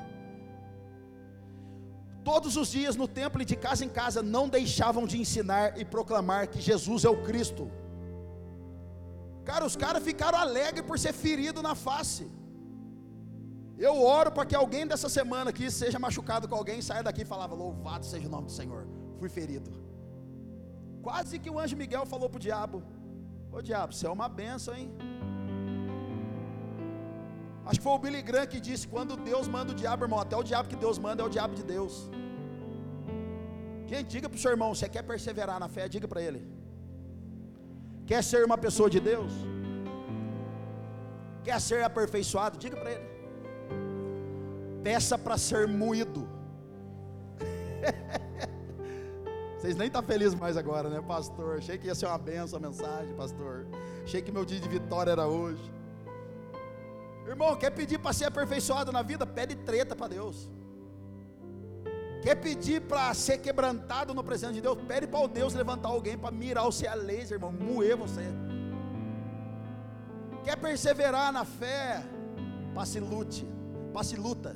Todos os dias no templo e de casa em casa não deixavam de ensinar e proclamar que Jesus é o Cristo. Cara, os caras ficaram alegres por ser ferido na face. Eu oro para que alguém dessa semana aqui seja machucado com alguém, saia daqui e falava: Louvado seja o nome do Senhor. Fui ferido. Quase que o anjo Miguel falou para o diabo: Ô diabo, você é uma benção, hein? Acho que foi o Billy Graham que disse: quando Deus manda o diabo, irmão, até o diabo que Deus manda é o diabo de Deus. Gente, diga para o seu irmão: você quer perseverar na fé? Diga para ele. Quer ser uma pessoa de Deus? Quer ser aperfeiçoado? Diga para ele. Peça para ser moído. [LAUGHS] Vocês nem estão tá felizes mais agora, né, pastor? Achei que ia ser uma benção a mensagem, pastor. Achei que meu dia de vitória era hoje. Irmão, quer pedir para ser aperfeiçoado na vida? Pede treta para Deus. Quer pedir para ser quebrantado no presente de Deus? Pede para o Deus levantar alguém para mirar você a laser, irmão, moer você. Quer perseverar na fé? Passe lute, passe luta.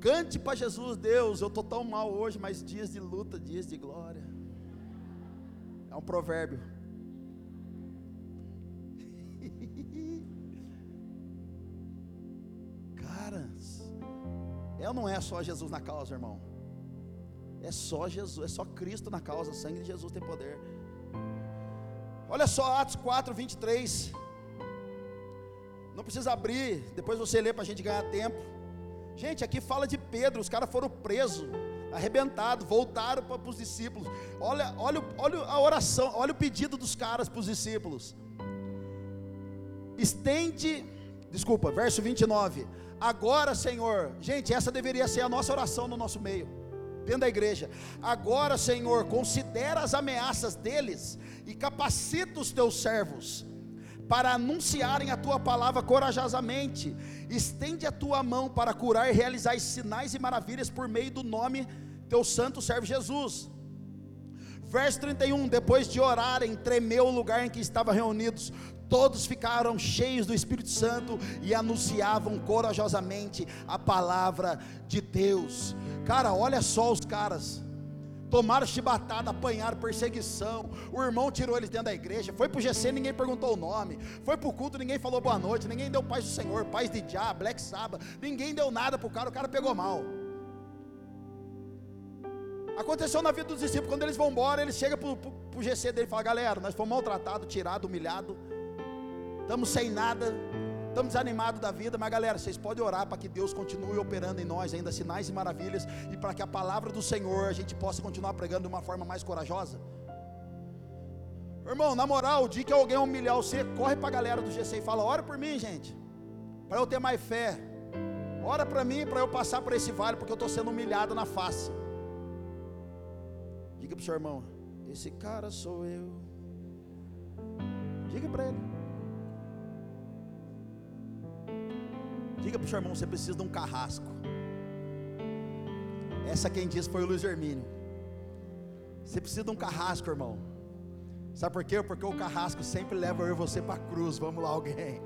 Cante para Jesus, Deus, eu estou tão mal hoje, mas dias de luta, dias de glória. É um provérbio. É ou não é só Jesus na causa, irmão? É só Jesus, é só Cristo na causa, o sangue de Jesus tem poder. Olha só Atos 4, 23. Não precisa abrir, depois você lê para a gente ganhar tempo. Gente, aqui fala de Pedro, os caras foram presos, arrebentados, voltaram para os discípulos. Olha, olha, olha a oração, olha o pedido dos caras para os discípulos. Estende, desculpa, verso 29. Agora, Senhor, gente, essa deveria ser a nossa oração no nosso meio, dentro da igreja. Agora, Senhor, considera as ameaças deles e capacita os teus servos para anunciarem a tua palavra corajosamente. Estende a tua mão para curar e realizar sinais e maravilhas por meio do nome teu santo servo Jesus. Verso 31: Depois de orarem, tremeu o lugar em que estavam reunidos. Todos ficaram cheios do Espírito Santo e anunciavam corajosamente a palavra de Deus. Cara, olha só os caras tomaram chibatada, apanharam perseguição. O irmão tirou eles dentro da igreja. Foi para o GC, ninguém perguntou o nome. Foi para o culto, ninguém falou boa noite. Ninguém deu paz do Senhor, paz de Jah, Black Sabbath. Ninguém deu nada para o cara, o cara pegou mal. Aconteceu na vida dos discípulos, quando eles vão embora, eles chegam para o GC dele e falam: Galera, nós fomos maltratados, tirados, humilhados, estamos sem nada, Estamos desanimados da vida, mas galera, vocês podem orar para que Deus continue operando em nós ainda sinais e maravilhas e para que a palavra do Senhor a gente possa continuar pregando de uma forma mais corajosa. Irmão, na moral, o dia que alguém humilhar você, corre para a galera do GC e fala: ora por mim, gente, para eu ter mais fé. Ora para mim, para eu passar por esse vale, porque eu estou sendo humilhado na face. Diga para o seu irmão: esse cara sou eu. Diga para ele. Diga para o seu irmão, você precisa de um carrasco. Essa quem disse foi o Luiz Hermínio. Você precisa de um carrasco, irmão. Sabe por quê? Porque o carrasco sempre leva eu e você para a cruz. Vamos lá, alguém.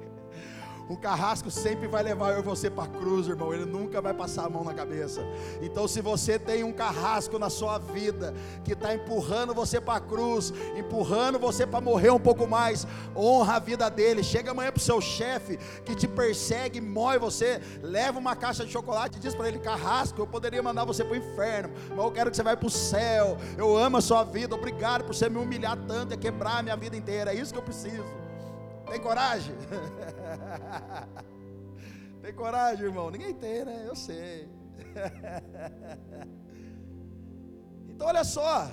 O carrasco sempre vai levar eu e você para a cruz, irmão. Ele nunca vai passar a mão na cabeça. Então, se você tem um carrasco na sua vida que está empurrando você para a cruz, empurrando você para morrer um pouco mais, honra a vida dele. Chega amanhã para o seu chefe que te persegue, moe você, leva uma caixa de chocolate e diz para ele: Carrasco, eu poderia mandar você para o inferno, mas eu quero que você vá para o céu. Eu amo a sua vida. Obrigado por você me humilhar tanto e quebrar a minha vida inteira. É isso que eu preciso. Tem coragem? [LAUGHS] tem coragem, irmão? Ninguém tem, né? Eu sei. [LAUGHS] então, olha só.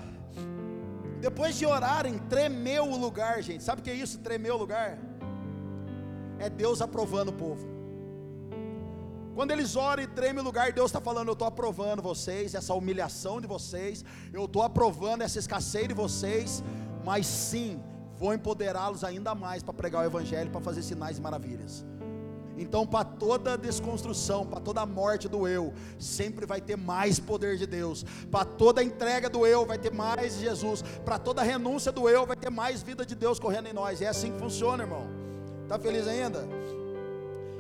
Depois de orarem, tremeu o lugar, gente. Sabe o que é isso? Tremeu o lugar? É Deus aprovando o povo. Quando eles oram e tremem o lugar, Deus está falando: Eu estou aprovando vocês, essa humilhação de vocês, eu estou aprovando essa escassez de vocês, mas sim, vou empoderá-los ainda mais para pregar o Evangelho, para fazer sinais e maravilhas. Então, para toda desconstrução, para toda morte do eu, sempre vai ter mais poder de Deus. Para toda entrega do eu, vai ter mais Jesus. Para toda renúncia do eu, vai ter mais vida de Deus correndo em nós. É assim que funciona, irmão. Está feliz ainda?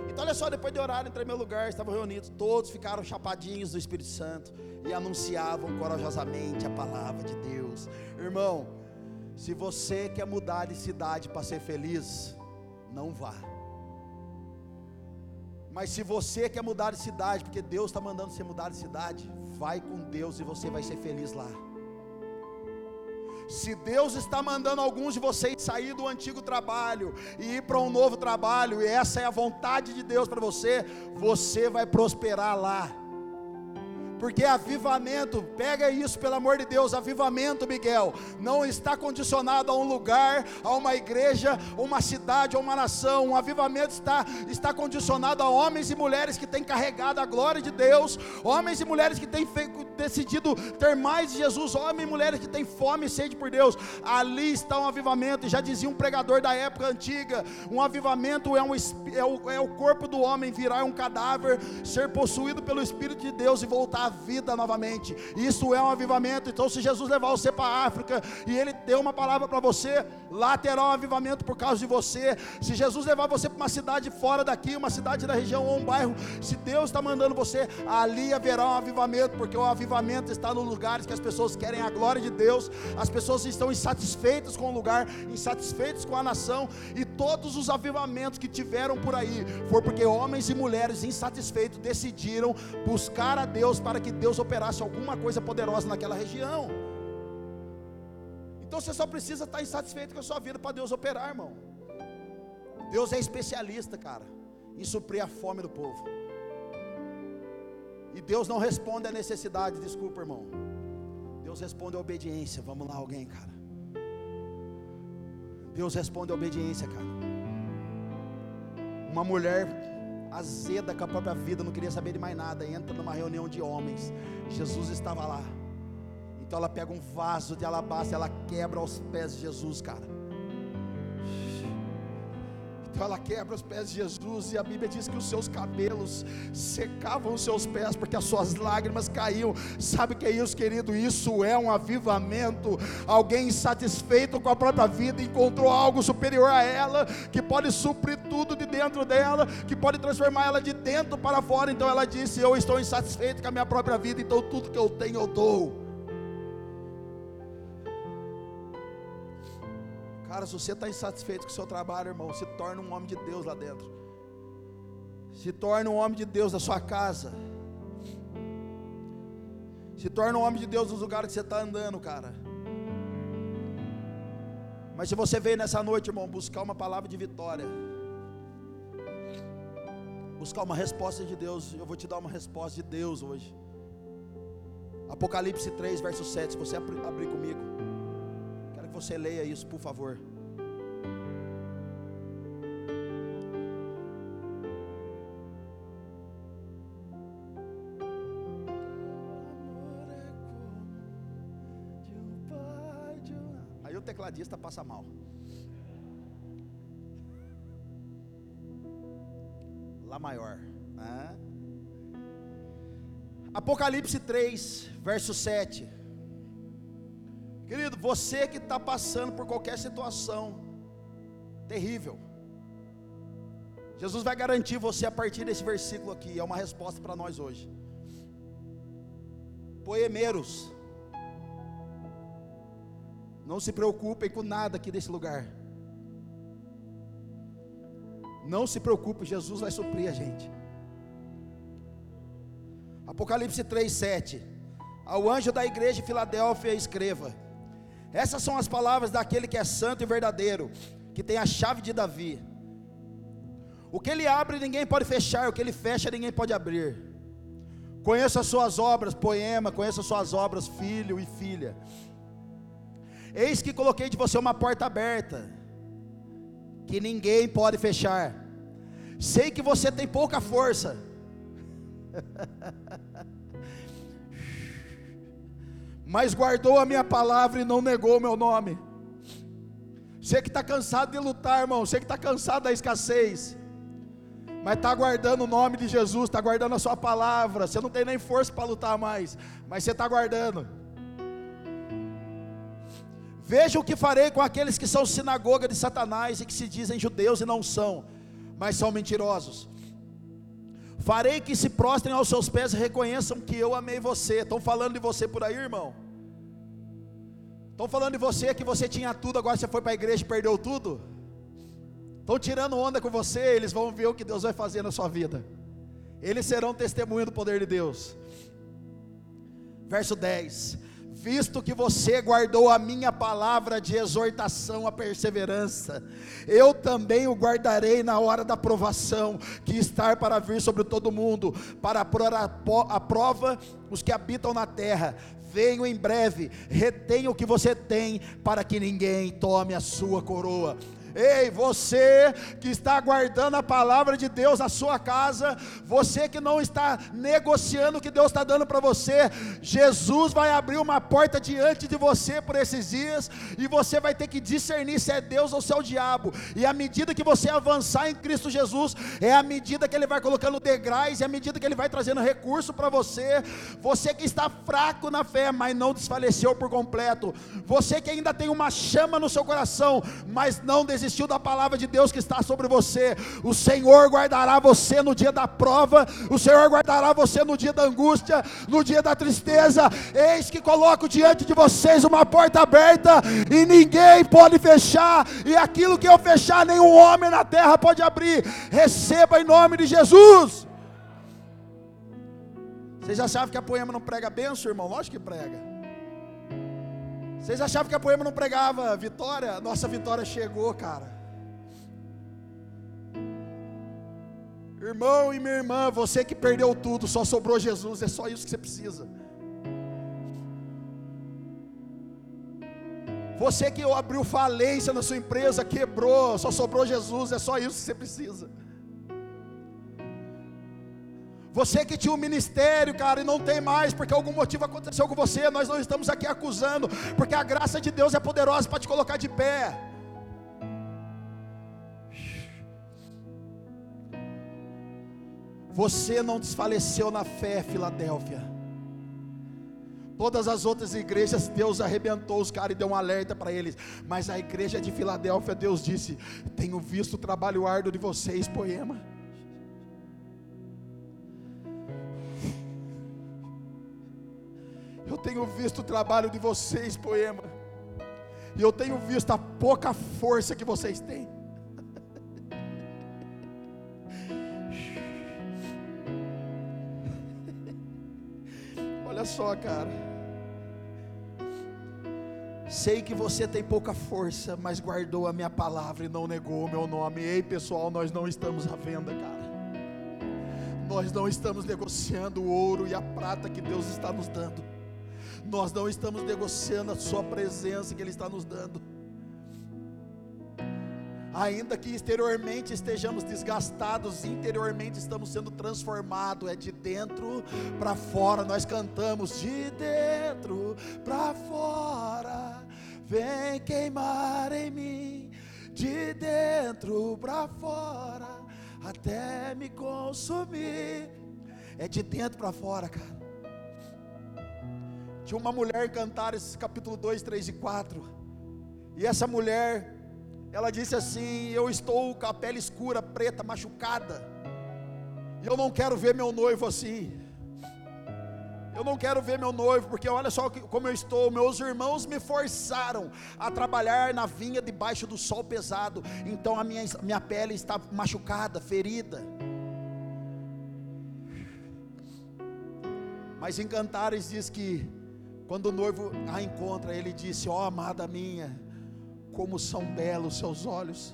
Então, olha só, depois de orar, entrei meu lugar, estavam reunidos, todos ficaram chapadinhos do Espírito Santo e anunciavam corajosamente a palavra de Deus. Irmão, se você quer mudar de cidade para ser feliz, não vá. Mas se você quer mudar de cidade, porque Deus está mandando você mudar de cidade, vai com Deus e você vai ser feliz lá. Se Deus está mandando alguns de vocês sair do antigo trabalho e ir para um novo trabalho, e essa é a vontade de Deus para você, você vai prosperar lá porque avivamento, pega isso pelo amor de Deus, avivamento, Miguel, não está condicionado a um lugar, a uma igreja, uma cidade, a uma nação. Um avivamento está, está condicionado a homens e mulheres que têm carregado a glória de Deus, homens e mulheres que têm decidido ter mais de Jesus, homens e mulheres que têm fome e sede por Deus. Ali está um avivamento, e já dizia um pregador da época antiga: um avivamento é, um, é, o, é o corpo do homem virar um cadáver, ser possuído pelo Espírito de Deus e voltar vida novamente. Isso é um avivamento. Então, se Jesus levar você para a África e Ele deu uma palavra para você, lá terá um avivamento por causa de você. Se Jesus levar você para uma cidade fora daqui, uma cidade da região ou um bairro, se Deus está mandando você, ali haverá um avivamento, porque o avivamento está nos lugares que as pessoas querem a glória de Deus, as pessoas estão insatisfeitas com o lugar, insatisfeitas com a nação, e todos os avivamentos que tiveram por aí foi porque homens e mulheres insatisfeitos decidiram buscar a Deus para que Deus operasse alguma coisa poderosa naquela região. Então você só precisa estar insatisfeito com a sua vida para Deus operar, irmão. Deus é especialista, cara, em suprir a fome do povo. E Deus não responde à necessidade, desculpa, irmão. Deus responde à obediência. Vamos lá, alguém, cara. Deus responde à obediência, cara. Uma mulher azeda com a própria vida, não queria saber de mais nada, entra numa reunião de homens. Jesus estava lá. Então ela pega um vaso de alabastro, ela quebra aos pés de Jesus, cara. Ela quebra os pés de Jesus e a Bíblia diz que os seus cabelos secavam os seus pés porque as suas lágrimas caíam. Sabe o que é isso, querido? Isso é um avivamento. Alguém insatisfeito com a própria vida encontrou algo superior a ela que pode suprir tudo de dentro dela, que pode transformar ela de dentro para fora. Então ela disse: Eu estou insatisfeito com a minha própria vida, então tudo que eu tenho eu dou. Cara, se você está insatisfeito com o seu trabalho, irmão, se torna um homem de Deus lá dentro. Se torna um homem de Deus na sua casa. Se torna um homem de Deus nos lugares que você está andando, cara. Mas se você veio nessa noite, irmão, buscar uma palavra de vitória, buscar uma resposta de Deus, eu vou te dar uma resposta de Deus hoje. Apocalipse 3, verso 7. Se você abrir comigo você leia isso, por favor. Aí o tecladista passa mal. Lá maior. Né? Apocalipse 3, verso 7. Querido, você que está passando por qualquer situação terrível, Jesus vai garantir você a partir desse versículo aqui, é uma resposta para nós hoje. Poemeiros, não se preocupem com nada aqui desse lugar. Não se preocupe, Jesus vai suprir a gente. Apocalipse 3, 7. Ao anjo da igreja de Filadélfia, escreva: essas são as palavras daquele que é santo e verdadeiro, que tem a chave de Davi. O que ele abre, ninguém pode fechar, o que ele fecha, ninguém pode abrir. Conheça as suas obras, poema, conheça as suas obras, filho e filha. Eis que coloquei de você uma porta aberta, que ninguém pode fechar. Sei que você tem pouca força. [LAUGHS] mas guardou a minha palavra e não negou o meu nome. Você que está cansado de lutar, irmão, você que está cansado da escassez, mas está guardando o nome de Jesus, está guardando a sua palavra, você não tem nem força para lutar mais, mas você está guardando. Veja o que farei com aqueles que são sinagoga de Satanás e que se dizem judeus e não são, mas são mentirosos. Farei que se prostrem aos seus pés e reconheçam que eu amei você. Estão falando de você por aí, irmão? Estão falando de você que você tinha tudo, agora você foi para a igreja e perdeu tudo? Estão tirando onda com você, eles vão ver o que Deus vai fazer na sua vida. Eles serão testemunho do poder de Deus. Verso 10: Visto que você guardou a minha palavra de exortação à perseverança, eu também o guardarei na hora da provação, que está para vir sobre todo mundo, para a prova os que habitam na terra venho em breve, retenha o que você tem, para que ninguém tome a sua coroa. Ei, você que está guardando a palavra de Deus na sua casa, você que não está negociando o que Deus está dando para você, Jesus vai abrir uma porta diante de você por esses dias, e você vai ter que discernir se é Deus ou se é o diabo. E à medida que você avançar em Cristo Jesus, é a medida que Ele vai colocando degraus, e à medida que Ele vai trazendo recurso para você, você que está fraco na fé, mas não desfaleceu por completo, você que ainda tem uma chama no seu coração, mas não desistiu desistiu da palavra de Deus que está sobre você, o Senhor guardará você no dia da prova, o Senhor guardará você no dia da angústia, no dia da tristeza. Eis que coloco diante de vocês uma porta aberta e ninguém pode fechar, e aquilo que eu fechar, nenhum homem na terra pode abrir. Receba em nome de Jesus. Vocês achavam que a poema não prega benção, irmão? Lógico que prega. Vocês achavam que a poema não pregava vitória? Nossa vitória chegou, cara. Irmão e minha irmã, você que perdeu tudo, só sobrou Jesus, é só isso que você precisa. Você que abriu falência na sua empresa, quebrou, só sobrou Jesus, é só isso que você precisa. Você que tinha um ministério, cara, e não tem mais, porque algum motivo aconteceu com você, nós não estamos aqui acusando, porque a graça de Deus é poderosa para te colocar de pé. Você não desfaleceu na fé, Filadélfia. Todas as outras igrejas, Deus arrebentou os caras e deu um alerta para eles. Mas a igreja de Filadélfia, Deus disse: Tenho visto o trabalho árduo de vocês, poema. Eu tenho visto o trabalho de vocês, poema. E eu tenho visto a pouca força que vocês têm. [LAUGHS] Olha só, cara. Sei que você tem pouca força, mas guardou a minha palavra e não negou o meu nome. Ei, pessoal, nós não estamos à venda, cara. Nós não estamos negociando o ouro e a prata que Deus está nos dando. Nós não estamos negociando a Sua presença que Ele está nos dando. Ainda que exteriormente estejamos desgastados, interiormente estamos sendo transformados, é de dentro para fora. Nós cantamos de dentro para fora, vem queimar em mim, de dentro para fora, até me consumir. É de dentro para fora, cara. Tinha uma mulher cantar esse capítulo 2, 3 e 4. E essa mulher, ela disse assim: Eu estou com a pele escura, preta, machucada. E eu não quero ver meu noivo assim. Eu não quero ver meu noivo, porque olha só como eu estou. Meus irmãos me forçaram a trabalhar na vinha debaixo do sol pesado. Então a minha, minha pele está machucada, ferida. Mas em Cantares diz que quando o noivo a encontra, ele disse: Ó oh, amada minha, como são belos seus olhos.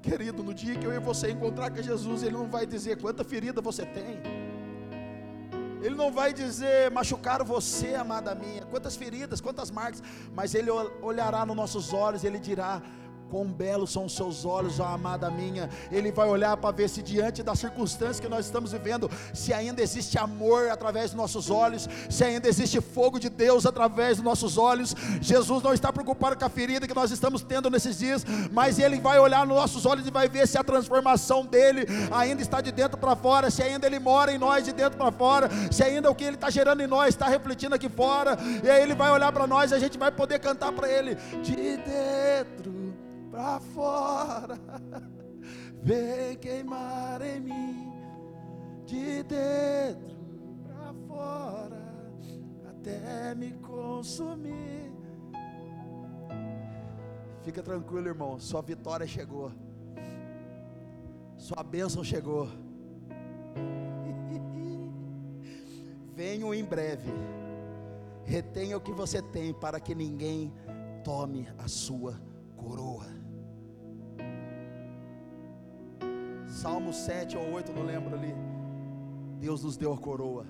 Querido, no dia que eu e você encontrar com Jesus, Ele não vai dizer quanta ferida você tem. Ele não vai dizer machucaram você, amada minha, quantas feridas, quantas marcas, mas Ele olhará nos nossos olhos, Ele dirá: Quão belos são os seus olhos, ó amada minha. Ele vai olhar para ver se diante das circunstâncias que nós estamos vivendo, se ainda existe amor através dos nossos olhos, se ainda existe fogo de Deus através dos nossos olhos. Jesus não está preocupado com a ferida que nós estamos tendo nesses dias, mas ele vai olhar nos nossos olhos e vai ver se a transformação dele ainda está de dentro para fora, se ainda ele mora em nós de dentro para fora, se ainda o que ele está gerando em nós está refletindo aqui fora. E aí ele vai olhar para nós e a gente vai poder cantar para ele de dentro para fora, [LAUGHS] vem queimar em mim, de dentro para fora, até me consumir. Fica tranquilo, irmão, sua vitória chegou, sua bênção chegou. [LAUGHS] Venho em breve, retenha o que você tem, para que ninguém tome a sua coroa. Salmo 7 ou 8, não lembro ali. Deus nos deu a coroa.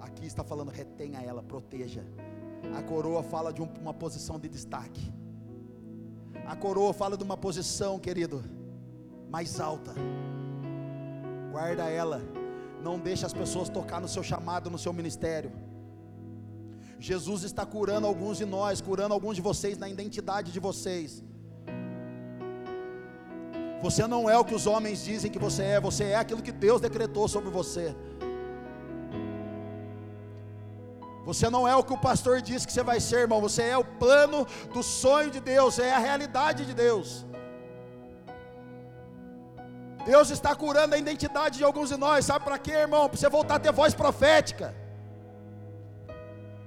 Aqui está falando, retenha ela, proteja. A coroa fala de um, uma posição de destaque. A coroa fala de uma posição, querido, mais alta. Guarda ela. Não deixe as pessoas tocar no seu chamado, no seu ministério. Jesus está curando alguns de nós, curando alguns de vocês na identidade de vocês. Você não é o que os homens dizem que você é, você é aquilo que Deus decretou sobre você. Você não é o que o pastor disse que você vai ser, irmão. Você é o plano do sonho de Deus, é a realidade de Deus. Deus está curando a identidade de alguns de nós, sabe para quê, irmão? Para você voltar a ter voz profética.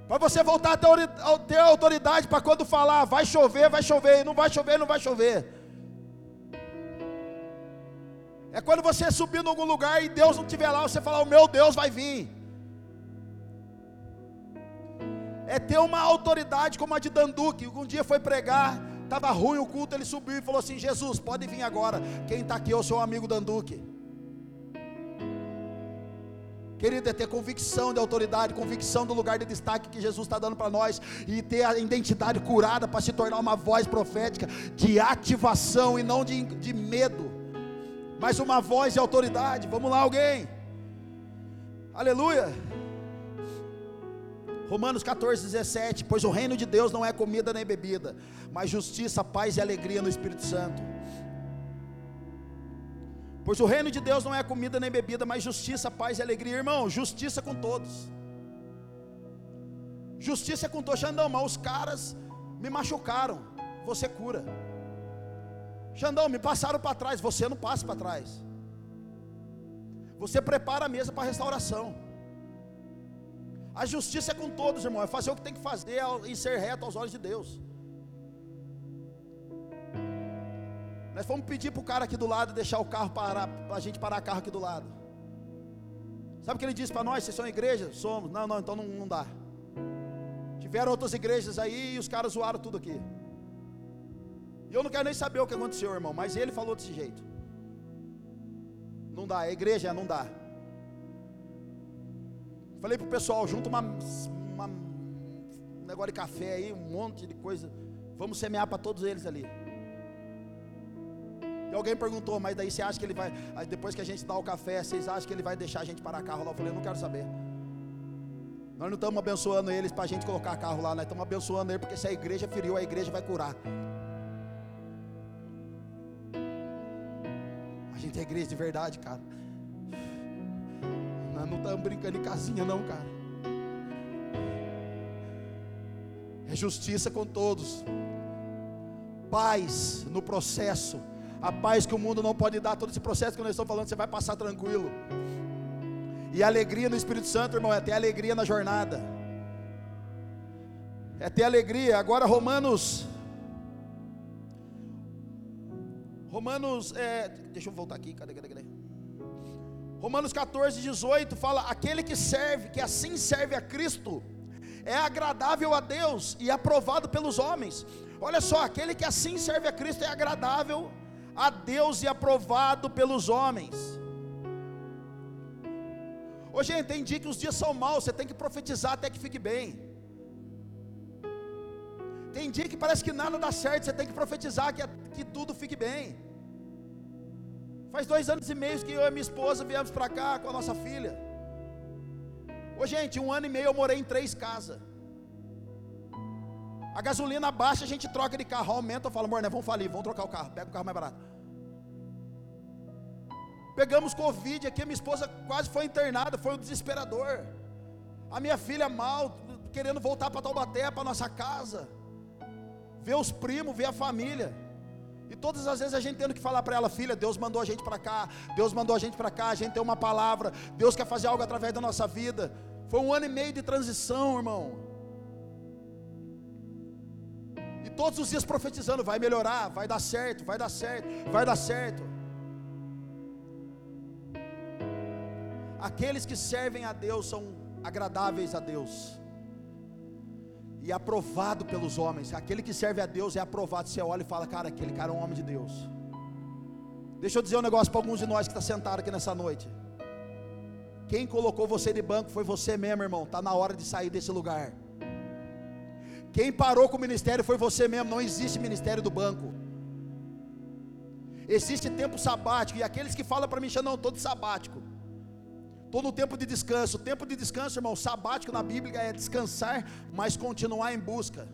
Para você voltar a ter autoridade para quando falar, vai chover, vai chover, não vai chover, não vai chover. É quando você subir em algum lugar e Deus não estiver lá, você falar, o meu Deus vai vir. É ter uma autoridade como a de Danduque. Um dia foi pregar, estava ruim o culto, ele subiu e falou assim: Jesus, pode vir agora. Quem está aqui é o seu amigo Danduque. Querido, é ter convicção de autoridade, convicção do lugar de destaque que Jesus está dando para nós, e ter a identidade curada para se tornar uma voz profética de ativação e não de, de medo, mas uma voz de autoridade. Vamos lá, alguém? Aleluia. Romanos 14, 17: Pois o reino de Deus não é comida nem bebida, mas justiça, paz e alegria no Espírito Santo. Pois o reino de Deus não é comida nem bebida, mas justiça, paz e alegria, irmão. Justiça com todos. Justiça com todos. Xandão, mas os caras me machucaram. Você cura. Xandão, me passaram para trás. Você não passa para trás. Você prepara a mesa para restauração. A justiça é com todos, irmão. É fazer o que tem que fazer e ser reto aos olhos de Deus. Nós fomos pedir para o cara aqui do lado deixar o carro parar, para a gente parar o carro aqui do lado. Sabe o que ele disse para nós? Vocês são igreja? Somos. Não, não, então não, não dá. Tiveram outras igrejas aí e os caras zoaram tudo aqui. Eu não quero nem saber o que aconteceu, irmão, mas ele falou desse jeito. Não dá, é igreja, não dá. Falei pro pessoal, junto uma, uma, um negócio de café aí, um monte de coisa. Vamos semear para todos eles ali. E alguém perguntou, mas daí você acha que ele vai, depois que a gente dá o café, vocês acham que ele vai deixar a gente parar carro lá? Eu falei, não quero saber. Nós não estamos abençoando eles para a gente colocar carro lá, nós estamos abençoando ele porque se a igreja feriu, a igreja vai curar. A gente é igreja de verdade, cara. Nós não estamos brincando em casinha, não, cara. É justiça com todos. Paz no processo. A paz que o mundo não pode dar. Todo esse processo que nós estamos falando, você vai passar tranquilo. E alegria no Espírito Santo, irmão, é ter alegria na jornada. É ter alegria. Agora, Romanos. Romanos. É, deixa eu voltar aqui. Cadê, cadê, cadê? Romanos 14, 18 fala: aquele que serve, que assim serve a Cristo, é agradável a Deus e aprovado pelos homens. Olha só, aquele que assim serve a Cristo é agradável a Deus e aprovado pelos homens. Ô gente, tem dia que os dias são maus, você tem que profetizar até que fique bem. Tem dia que parece que nada dá certo, você tem que profetizar que, que tudo fique bem. Faz dois anos e meio que eu e minha esposa viemos para cá com a nossa filha. Ô gente, um ano e meio eu morei em três casas. A gasolina baixa, a gente troca de carro, aumenta, eu falo, amor, né, vamos falir, vamos trocar o carro, pega o carro mais barato. Pegamos Covid aqui, minha esposa quase foi internada, foi um desesperador. A minha filha mal, querendo voltar para Taubaté, para nossa casa. Ver os primos, ver a família. E todas as vezes a gente tendo que falar para ela, filha, Deus mandou a gente para cá, Deus mandou a gente para cá, a gente tem uma palavra, Deus quer fazer algo através da nossa vida. Foi um ano e meio de transição, irmão. E todos os dias profetizando, vai melhorar, vai dar certo, vai dar certo, vai dar certo. Aqueles que servem a Deus são agradáveis a Deus e aprovado pelos homens. Aquele que serve a Deus é aprovado. Você olha e fala, cara, aquele cara é um homem de Deus. Deixa eu dizer um negócio para alguns de nós que está sentado aqui nessa noite. Quem colocou você de banco foi você mesmo, irmão. Está na hora de sair desse lugar. Quem parou com o ministério foi você mesmo. Não existe ministério do banco. Existe tempo sabático, e aqueles que falam para mim, não, estou de sabático. Estou no tempo de descanso. O tempo de descanso, irmão, sabático na Bíblia é descansar, mas continuar em busca.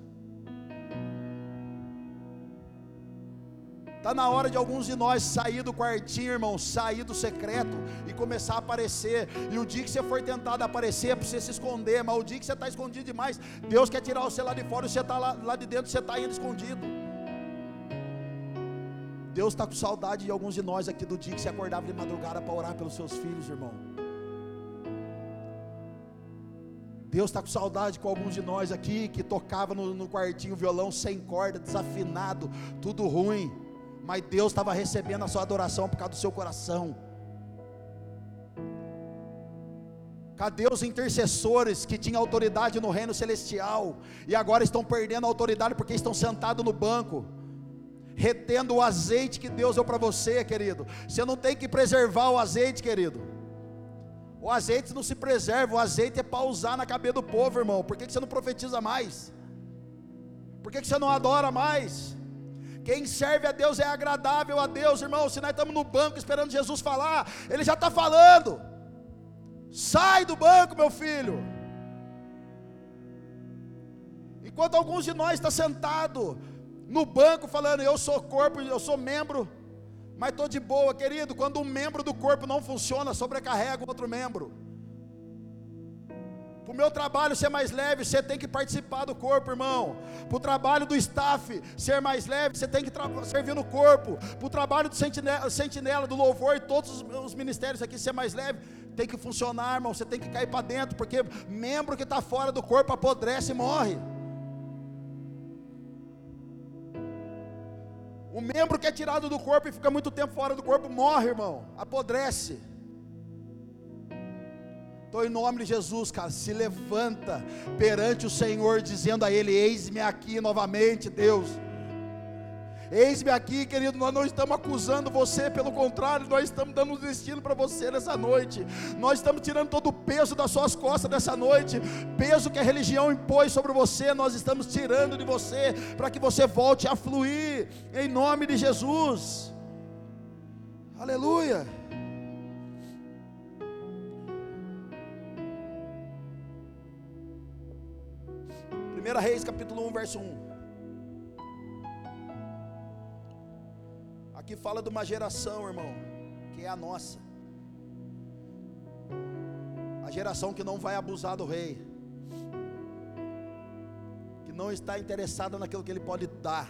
Está na hora de alguns de nós sair do quartinho, irmão, sair do secreto e começar a aparecer. E o dia que você for tentado aparecer é para você se esconder, mas o dia que você está escondido demais, Deus quer tirar você lá de fora e você está lá, lá de dentro, você está ainda escondido. Deus está com saudade de alguns de nós aqui do dia que você acordava de madrugada para orar pelos seus filhos, irmão. Deus está com saudade com alguns de nós aqui que tocava no, no quartinho violão sem corda, desafinado, tudo ruim mas Deus estava recebendo a sua adoração por causa do seu coração. Cadê os intercessores que tinham autoridade no reino celestial e agora estão perdendo a autoridade porque estão sentados no banco, retendo o azeite que Deus deu para você, querido? Você não tem que preservar o azeite, querido. O azeite não se preserva, o azeite é para usar na cabeça do povo, irmão. Por que você não profetiza mais? Por que você não adora mais? Quem serve a Deus é agradável a Deus, irmão. Se nós estamos no banco esperando Jesus falar, Ele já está falando. Sai do banco, meu filho. Enquanto alguns de nós estão tá sentados no banco falando, eu sou corpo, eu sou membro, mas estou de boa, querido. Quando um membro do corpo não funciona, sobrecarrega o outro membro. Para o meu trabalho ser mais leve, você tem que participar do corpo, irmão. Para o trabalho do staff ser mais leve, você tem que servir no corpo. Para o trabalho do sentinela, sentinela, do louvor e todos os, os ministérios aqui ser mais leve, tem que funcionar, irmão. Você tem que cair para dentro, porque membro que está fora do corpo apodrece e morre. O membro que é tirado do corpo e fica muito tempo fora do corpo morre, irmão. Apodrece. Então, em nome de Jesus, cara, se levanta perante o Senhor, dizendo a Ele: Eis-me aqui novamente, Deus. Eis-me aqui, querido. Nós não estamos acusando você, pelo contrário, nós estamos dando um destino para você nessa noite. Nós estamos tirando todo o peso das suas costas nessa noite, peso que a religião impôs sobre você. Nós estamos tirando de você para que você volte a fluir, em nome de Jesus. Aleluia. 1 Reis capítulo 1, verso 1. Aqui fala de uma geração, irmão, que é a nossa. A geração que não vai abusar do rei. Que não está interessada naquilo que ele pode dar.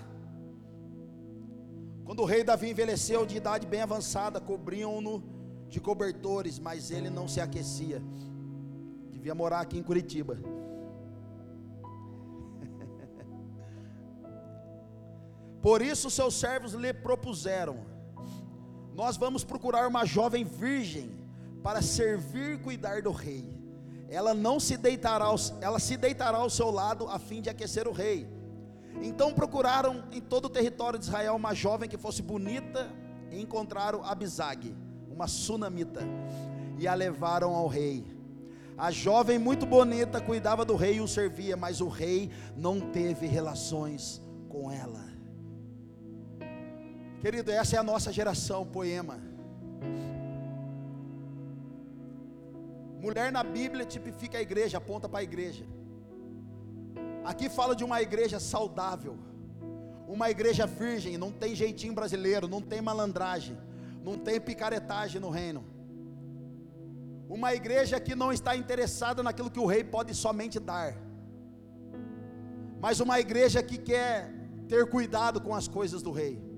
Quando o rei Davi envelheceu de idade bem avançada, cobriam-no de cobertores, mas ele não se aquecia. Devia morar aqui em Curitiba. Por isso seus servos lhe propuseram: Nós vamos procurar uma jovem virgem para servir e cuidar do rei. Ela não se deitará, ela se deitará ao seu lado a fim de aquecer o rei. Então procuraram em todo o território de Israel uma jovem que fosse bonita e encontraram Abisag, uma sunamita, e a levaram ao rei. A jovem muito bonita cuidava do rei e o servia, mas o rei não teve relações com ela. Querido, essa é a nossa geração, poema. Mulher na Bíblia tipifica a igreja, aponta para a igreja. Aqui fala de uma igreja saudável, uma igreja virgem, não tem jeitinho brasileiro, não tem malandragem, não tem picaretagem no reino. Uma igreja que não está interessada naquilo que o rei pode somente dar, mas uma igreja que quer ter cuidado com as coisas do rei.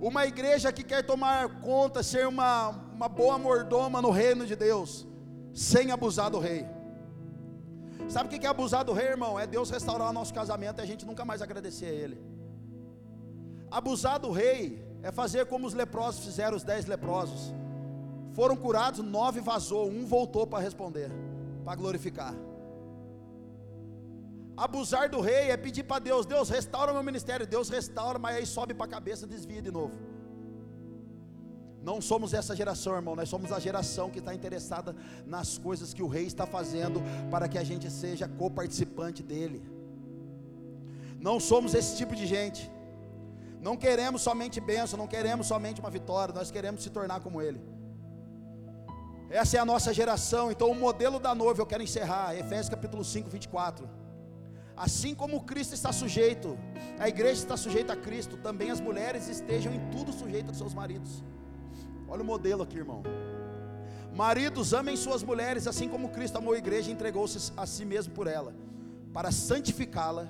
Uma igreja que quer tomar conta, ser uma, uma boa mordoma no reino de Deus, sem abusar do rei. Sabe o que é abusar do rei, irmão? É Deus restaurar o nosso casamento e a gente nunca mais agradecer a Ele. Abusar do rei é fazer como os leprosos fizeram, os dez leprosos. Foram curados, nove vazou, um voltou para responder, para glorificar. Abusar do rei é pedir para Deus: Deus, restaura meu ministério. Deus restaura, mas aí sobe para a cabeça e desvia de novo. Não somos essa geração, irmão. Nós somos a geração que está interessada nas coisas que o rei está fazendo para que a gente seja coparticipante dele. Não somos esse tipo de gente. Não queremos somente bênção, não queremos somente uma vitória, nós queremos se tornar como Ele. Essa é a nossa geração, então o modelo da noiva, eu quero encerrar, Efésios capítulo 5, 24. Assim como Cristo está sujeito, a igreja está sujeita a Cristo, também as mulheres estejam em tudo sujeitas aos seus maridos. Olha o modelo aqui, irmão. Maridos, amem suas mulheres, assim como Cristo amou a igreja e entregou-se a si mesmo por ela, para santificá-la,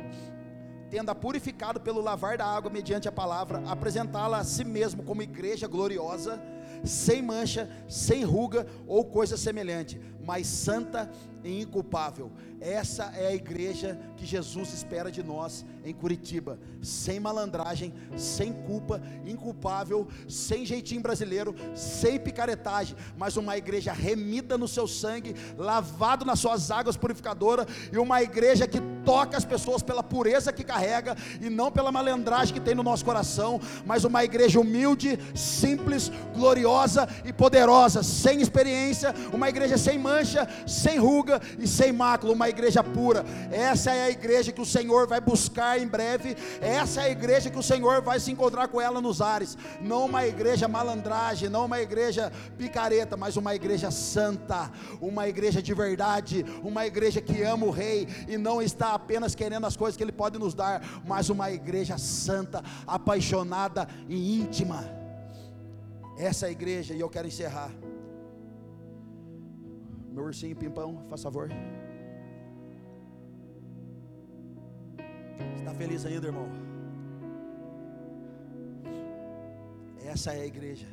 tendo-a purificado pelo lavar da água mediante a palavra, apresentá-la a si mesmo como igreja gloriosa, sem mancha, sem ruga ou coisa semelhante, mas santa e inculpável. Essa é a igreja que Jesus espera de nós em Curitiba, sem malandragem, sem culpa, inculpável, sem jeitinho brasileiro, sem picaretagem, mas uma igreja remida no seu sangue, lavado nas suas águas purificadoras e uma igreja que toca as pessoas pela pureza que carrega e não pela malandragem que tem no nosso coração, mas uma igreja humilde, simples, gloriosa e poderosa, sem experiência, uma igreja sem mancha, sem ruga e sem mácula, uma igreja pura. Essa é a igreja que o Senhor vai buscar em breve. Essa é a igreja que o Senhor vai se encontrar com ela nos ares. Não uma igreja malandragem, não uma igreja picareta, mas uma igreja santa, uma igreja de verdade, uma igreja que ama o rei e não está apenas querendo as coisas que ele pode nos dar, mas uma igreja santa, apaixonada e íntima. Essa é a igreja e eu quero encerrar. Meu ursinho pimpão, faz favor. Está feliz ainda, irmão? Essa é a igreja.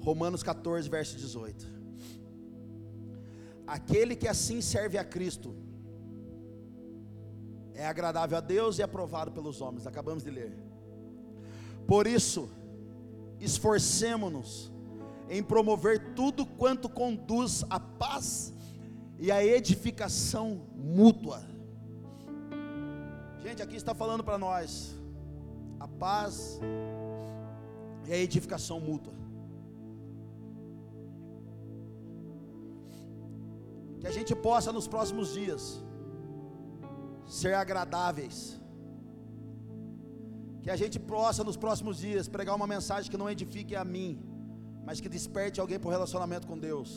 Romanos 14, verso 18. Aquele que assim serve a Cristo é agradável a Deus e aprovado pelos homens. Acabamos de ler. Por isso, esforcemo-nos em promover tudo quanto conduz à paz e à edificação mútua. Gente, aqui está falando para nós a paz e a edificação mútua. Que a gente possa nos próximos dias ser agradáveis. Que a gente possa nos próximos dias pregar uma mensagem que não edifique a mim, mas que desperte alguém para o relacionamento com Deus.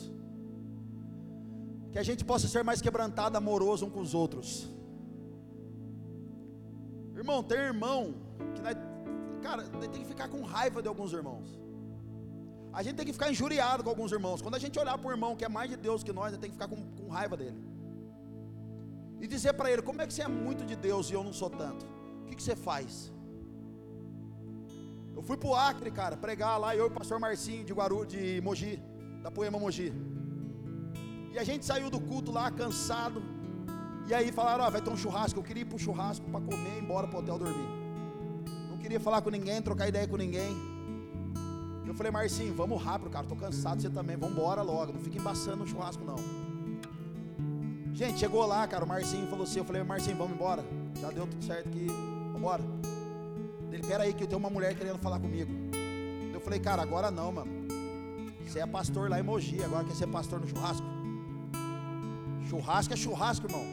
Que a gente possa ser mais quebrantado, amoroso um com os outros. Irmão, tem irmão que nós, cara, tem que ficar com raiva de alguns irmãos. A gente tem que ficar injuriado com alguns irmãos. Quando a gente olhar para o irmão que é mais de Deus que nós, tem que ficar com, com raiva dele. E dizer para ele: como é que você é muito de Deus e eu não sou tanto? O que, que você faz? Eu fui pro Acre, cara, pregar lá, eu e o pastor Marcinho de Guaru, de Mogi, da Poema Mogi. E a gente saiu do culto lá cansado. E aí falaram: Ó, vai ter um churrasco. Eu queria ir pro churrasco para comer e embora pro hotel dormir. Não queria falar com ninguém, trocar ideia com ninguém. Eu falei, Marcinho, vamos rápido, cara. Tô cansado, você também. Vamos embora logo. Não fica embaçando no churrasco, não. Gente, chegou lá, cara. O Marcinho falou assim: Eu falei, Marcinho, vamos embora. Já deu tudo certo aqui. Vamos embora. Pera aí, que eu tenho uma mulher querendo falar comigo. Eu falei, cara, agora não, mano. Você é pastor lá em Mogi, agora quer ser pastor no churrasco. Churrasco é churrasco, irmão.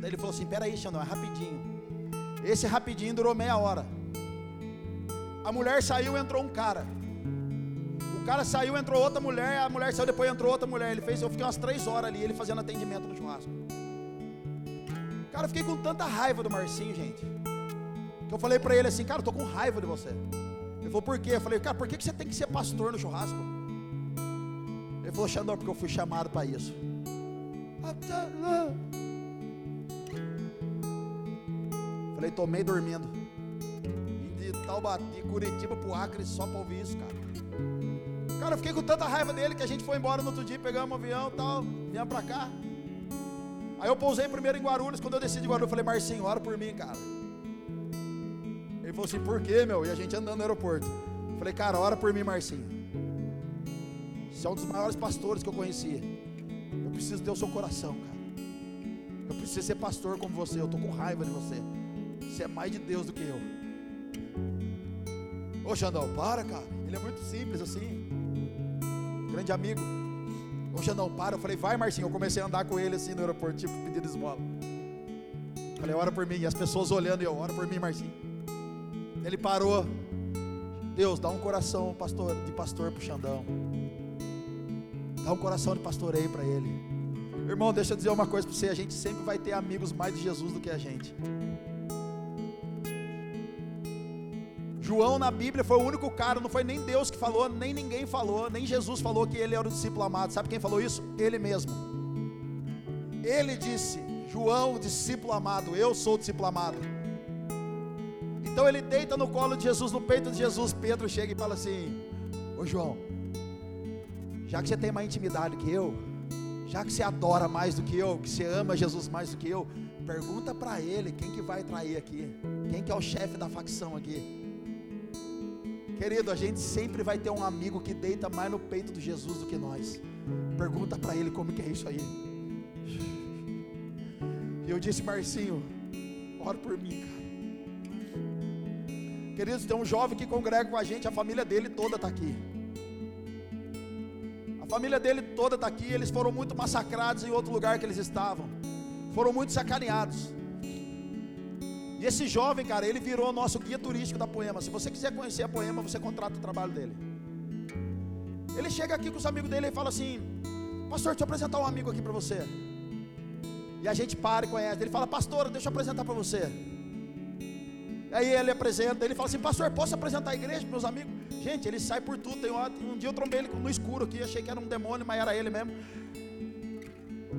Daí ele falou assim: Pera aí, Xandão, é rapidinho. Esse rapidinho durou meia hora. A mulher saiu, entrou um cara. O cara saiu, entrou outra mulher. A mulher saiu, depois entrou outra mulher. Ele fez, eu fiquei umas três horas ali, ele fazendo atendimento no churrasco. Cara, eu fiquei com tanta raiva do Marcinho, gente. Que eu falei para ele assim, cara, eu tô com raiva de você. Ele falou, por quê? Eu falei, cara, por que, você tem que ser pastor no churrasco? Ele falou, Xandão, porque eu fui chamado para isso. Falei, tomei dormindo. De Taubaté, Curitiba pro Acre só para ouvir isso, cara. Cara, eu fiquei com tanta raiva dele que a gente foi embora no outro dia, pegamos um avião e tal, viemos pra cá. Aí eu pousei primeiro em Guarulhos. Quando eu desci de Guarulhos, eu falei, Marcinho, ora por mim, cara. Ele falou assim, por quê, meu? E a gente andando no aeroporto. Eu falei, cara, ora por mim, Marcinho. Você é um dos maiores pastores que eu conhecia. Eu preciso ter o seu coração, cara. Eu preciso ser pastor como você. Eu estou com raiva de você. Você é mais de Deus do que eu. Ô Xandão, para, cara. Ele é muito simples assim. Grande amigo. Ô Xandão, para. Eu falei, vai, Marcinho. Eu comecei a andar com ele assim no aeroporto, tipo, pedindo esmola. Falei, ora por mim. E as pessoas olhando, e eu, ora por mim, Marcinho. Ele parou. Deus, dá um coração pastor, de pastor pro Xandão. Dá um coração de pastoreio para ele. Irmão, deixa eu dizer uma coisa para você: a gente sempre vai ter amigos mais de Jesus do que a gente. João na Bíblia foi o único cara, não foi nem Deus que falou, nem ninguém falou, nem Jesus falou que ele era o discípulo amado. Sabe quem falou isso? Ele mesmo. Ele disse: João, discípulo amado, eu sou o discípulo amado. Então ele deita no colo de Jesus, no peito de Jesus. Pedro chega e fala assim: Ô João, já que você tem mais intimidade que eu, já que você adora mais do que eu, que você ama Jesus mais do que eu, pergunta para ele quem que vai trair aqui, quem que é o chefe da facção aqui. Querido, a gente sempre vai ter um amigo que deita mais no peito de Jesus do que nós. Pergunta para ele como que é isso aí. E eu disse, Marcinho, ora por mim, cara. Queridos, tem um jovem que congrega com a gente, a família dele toda está aqui. A família dele toda está aqui. Eles foram muito massacrados em outro lugar que eles estavam. Foram muito sacaneados. E esse jovem, cara, ele virou nosso guia turístico da Poema. Se você quiser conhecer a Poema, você contrata o trabalho dele. Ele chega aqui com os amigos dele e fala assim: Pastor, deixa eu apresentar um amigo aqui para você. E a gente para e conhece. Ele fala: Pastor, deixa eu apresentar para você. Aí ele apresenta, ele fala assim: Pastor, posso apresentar a igreja para meus amigos? Gente, ele sai por tudo. Tem um, um dia eu trombei ele no escuro aqui, achei que era um demônio, mas era ele mesmo.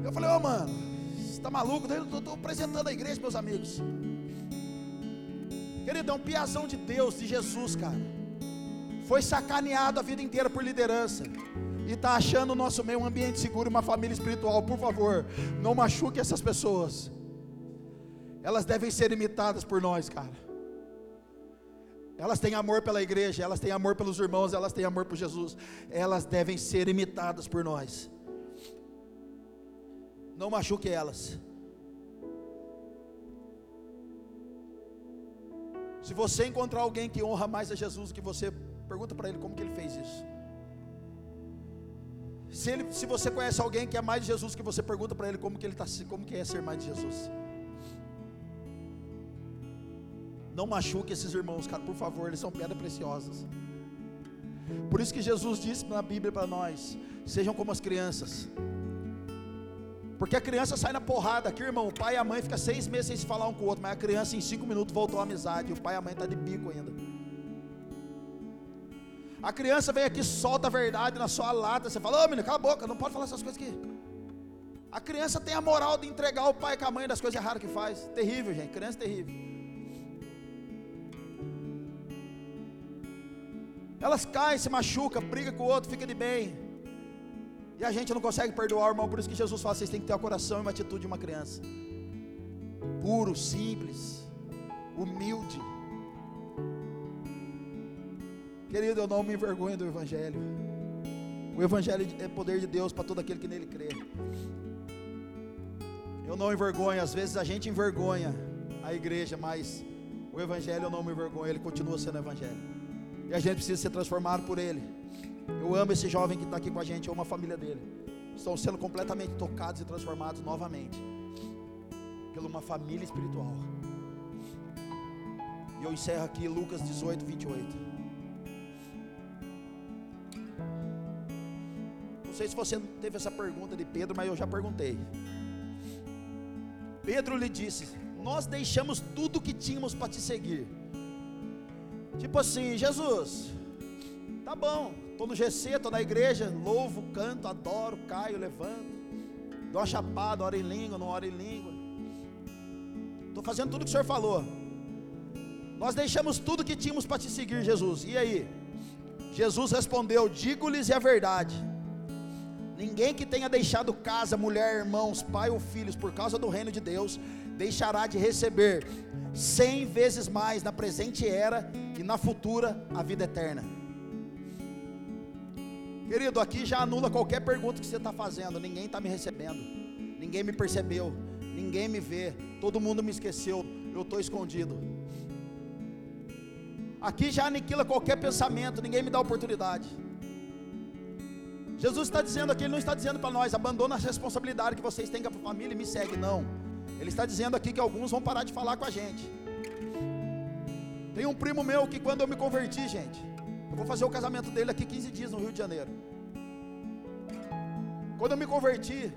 Eu falei: Ô oh, mano, você está maluco? Eu estou apresentando a igreja, meus amigos. Querido, é um piazão de Deus, de Jesus, cara. Foi sacaneado a vida inteira por liderança. E está achando o nosso meio um ambiente seguro, uma família espiritual. Por favor, não machuque essas pessoas. Elas devem ser imitadas por nós, cara. Elas têm amor pela igreja, elas têm amor pelos irmãos, elas têm amor por Jesus. Elas devem ser imitadas por nós. Não machuque elas. Se você encontrar alguém que honra mais a Jesus do que você, pergunta para ele como que ele fez isso. Se, ele, se você conhece alguém que é mais de Jesus que você, pergunta para ele como que ele tá, como que é ser mais de Jesus. Não machuque esses irmãos, cara, por favor, eles são pedras preciosas. Por isso que Jesus disse na Bíblia para nós: sejam como as crianças. Porque a criança sai na porrada aqui, irmão. O pai e a mãe ficam seis meses sem se falar um com o outro, mas a criança em cinco minutos voltou à amizade. E o pai e a mãe estão tá de bico ainda. A criança vem aqui, solta a verdade na sua lata. Você fala, ô menino, cala a boca, não pode falar essas coisas aqui. A criança tem a moral de entregar o pai e a mãe das coisas erradas que faz. Terrível, gente. Criança é terrível. Elas caem, se machucam, brigam com o outro, fica de bem. E a gente não consegue perdoar, irmão. Por isso que Jesus fala: vocês têm que ter o coração e uma atitude de uma criança. Puro, simples, humilde. Querido, eu não me envergonho do Evangelho. O Evangelho é poder de Deus para todo aquele que nele crê. Eu não envergonho, às vezes a gente envergonha a igreja, mas o Evangelho eu não me envergonho, ele continua sendo Evangelho. E a gente precisa ser transformado por ele. Eu amo esse jovem que está aqui com a gente, eu amo a família dele. Estão sendo completamente tocados e transformados novamente pela uma família espiritual. E eu encerro aqui Lucas 18, 28. Não sei se você teve essa pergunta de Pedro, mas eu já perguntei. Pedro lhe disse: Nós deixamos tudo que tínhamos para te seguir. Tipo assim, Jesus, tá bom, Estou no GC, estou na igreja, louvo, canto, adoro, caio, levanto. Dou uma chapada, oro em língua, não oro em língua. Estou fazendo tudo que o Senhor falou. Nós deixamos tudo que tínhamos para te seguir, Jesus. E aí? Jesus respondeu: Digo-lhes a verdade. Ninguém que tenha deixado casa, mulher, irmãos, pai ou filhos por causa do reino de Deus, deixará de receber cem vezes mais na presente era e na futura a vida eterna. Querido, aqui já anula qualquer pergunta que você está fazendo. Ninguém está me recebendo, ninguém me percebeu, ninguém me vê, todo mundo me esqueceu, eu estou escondido. Aqui já aniquila qualquer pensamento, ninguém me dá oportunidade. Jesus está dizendo aqui, Ele não está dizendo para nós, abandona a responsabilidade que vocês têm com a família e me segue, não. Ele está dizendo aqui que alguns vão parar de falar com a gente. Tem um primo meu que quando eu me converti, gente, eu vou fazer o casamento dele aqui 15 dias no Rio de Janeiro. Quando eu me converti,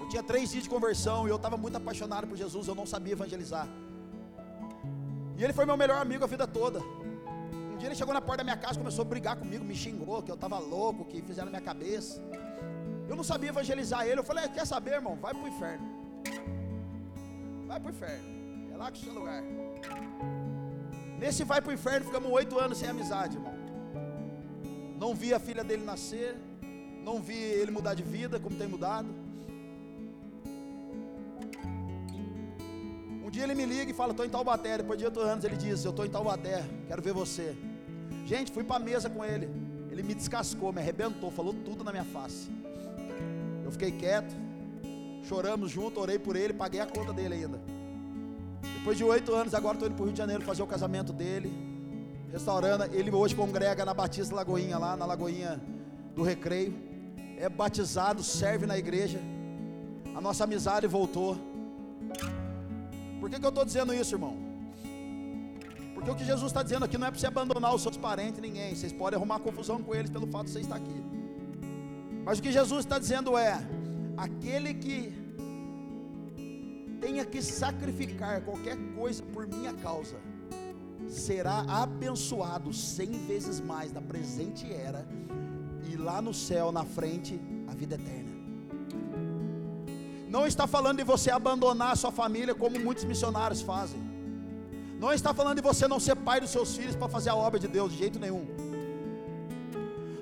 eu tinha três dias de conversão e eu estava muito apaixonado por Jesus, eu não sabia evangelizar. E ele foi meu melhor amigo a vida toda. Um dia ele chegou na porta da minha casa, começou a brigar comigo, me xingou, que eu estava louco, que fizeram na minha cabeça. Eu não sabia evangelizar ele. Eu falei: Quer saber, irmão? Vai para o inferno. Vai para o inferno. É lá que é o seu lugar. Nesse vai para o inferno, ficamos oito anos sem amizade, irmão. Não vi a filha dele nascer. Não vi ele mudar de vida como tem mudado. dia ele me liga e fala: Estou em Taubaté. Depois de oito anos ele diz: Eu estou em Taubaté, quero ver você. Gente, fui para a mesa com ele. Ele me descascou, me arrebentou, falou tudo na minha face. Eu fiquei quieto, choramos junto, orei por ele, paguei a conta dele ainda. Depois de oito anos, agora estou indo para o Rio de Janeiro fazer o casamento dele. Restaurando, ele hoje congrega na Batista Lagoinha, lá na Lagoinha do Recreio. É batizado, serve na igreja. A nossa amizade voltou. Por que, que eu estou dizendo isso, irmão? Porque o que Jesus está dizendo aqui não é para você abandonar os seus parentes, ninguém. Vocês podem arrumar confusão com eles pelo fato de você estar aqui. Mas o que Jesus está dizendo é: aquele que tenha que sacrificar qualquer coisa por minha causa, será abençoado cem vezes mais na presente era, e lá no céu, na frente, a vida eterna. Não está falando de você abandonar a sua família como muitos missionários fazem. Não está falando de você não ser pai dos seus filhos para fazer a obra de Deus, de jeito nenhum.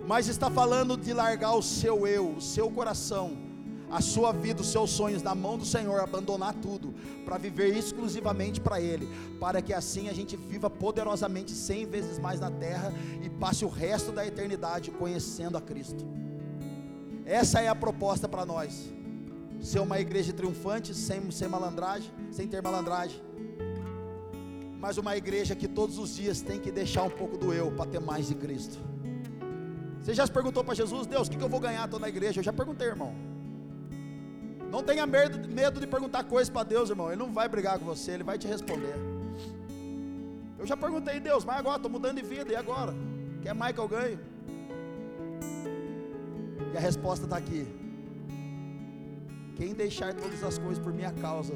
Mas está falando de largar o seu eu, o seu coração, a sua vida, os seus sonhos na mão do Senhor, abandonar tudo, para viver exclusivamente para Ele, para que assim a gente viva poderosamente cem vezes mais na terra e passe o resto da eternidade conhecendo a Cristo. Essa é a proposta para nós ser uma igreja triunfante, sem, sem malandragem, sem ter malandragem, mas uma igreja que todos os dias tem que deixar um pouco do eu para ter mais de Cristo. Você já se perguntou para Jesus, Deus, o que, que eu vou ganhar? Estou na igreja. Eu já perguntei, irmão. Não tenha medo, medo de perguntar coisas para Deus, irmão. Ele não vai brigar com você, ele vai te responder. Eu já perguntei, Deus, mas agora estou mudando de vida, e agora? Quer mais que eu ganhe? E a resposta está aqui. Quem deixar todas as coisas por minha causa,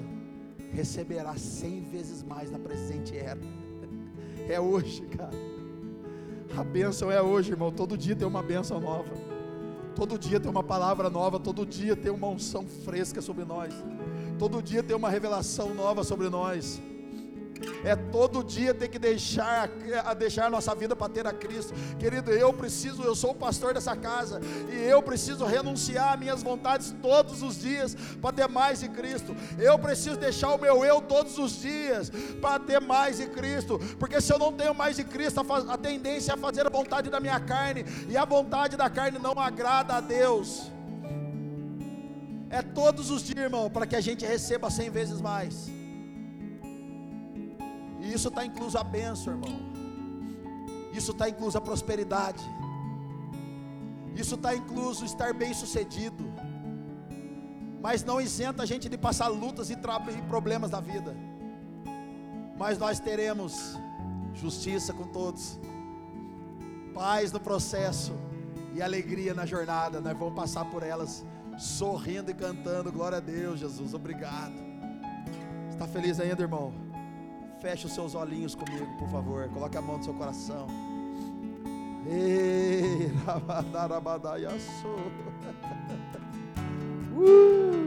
receberá cem vezes mais na presente era. [LAUGHS] É hoje, cara. A bênção é hoje, irmão. Todo dia tem uma bênção nova. Todo dia tem uma palavra nova. Todo dia tem uma unção fresca sobre nós. Todo dia tem uma revelação nova sobre nós. É todo dia ter que deixar a deixar nossa vida para ter a Cristo. Querido, eu preciso, eu sou o pastor dessa casa e eu preciso renunciar às minhas vontades todos os dias para ter mais de Cristo. Eu preciso deixar o meu eu todos os dias para ter mais de Cristo, porque se eu não tenho mais de Cristo, a, a tendência é fazer a vontade da minha carne e a vontade da carne não agrada a Deus. É todos os dias, irmão, para que a gente receba cem vezes mais. E isso está incluso a bênção, irmão. Isso está incluso a prosperidade. Isso está incluso estar bem sucedido. Mas não isenta a gente de passar lutas e, e problemas da vida. Mas nós teremos justiça com todos, paz no processo e alegria na jornada. Nós vamos passar por elas sorrindo e cantando. Glória a Deus, Jesus. Obrigado. Está feliz ainda, irmão? Feche os seus olhinhos comigo, por favor. Coloque a mão no seu coração. [LAUGHS] uh!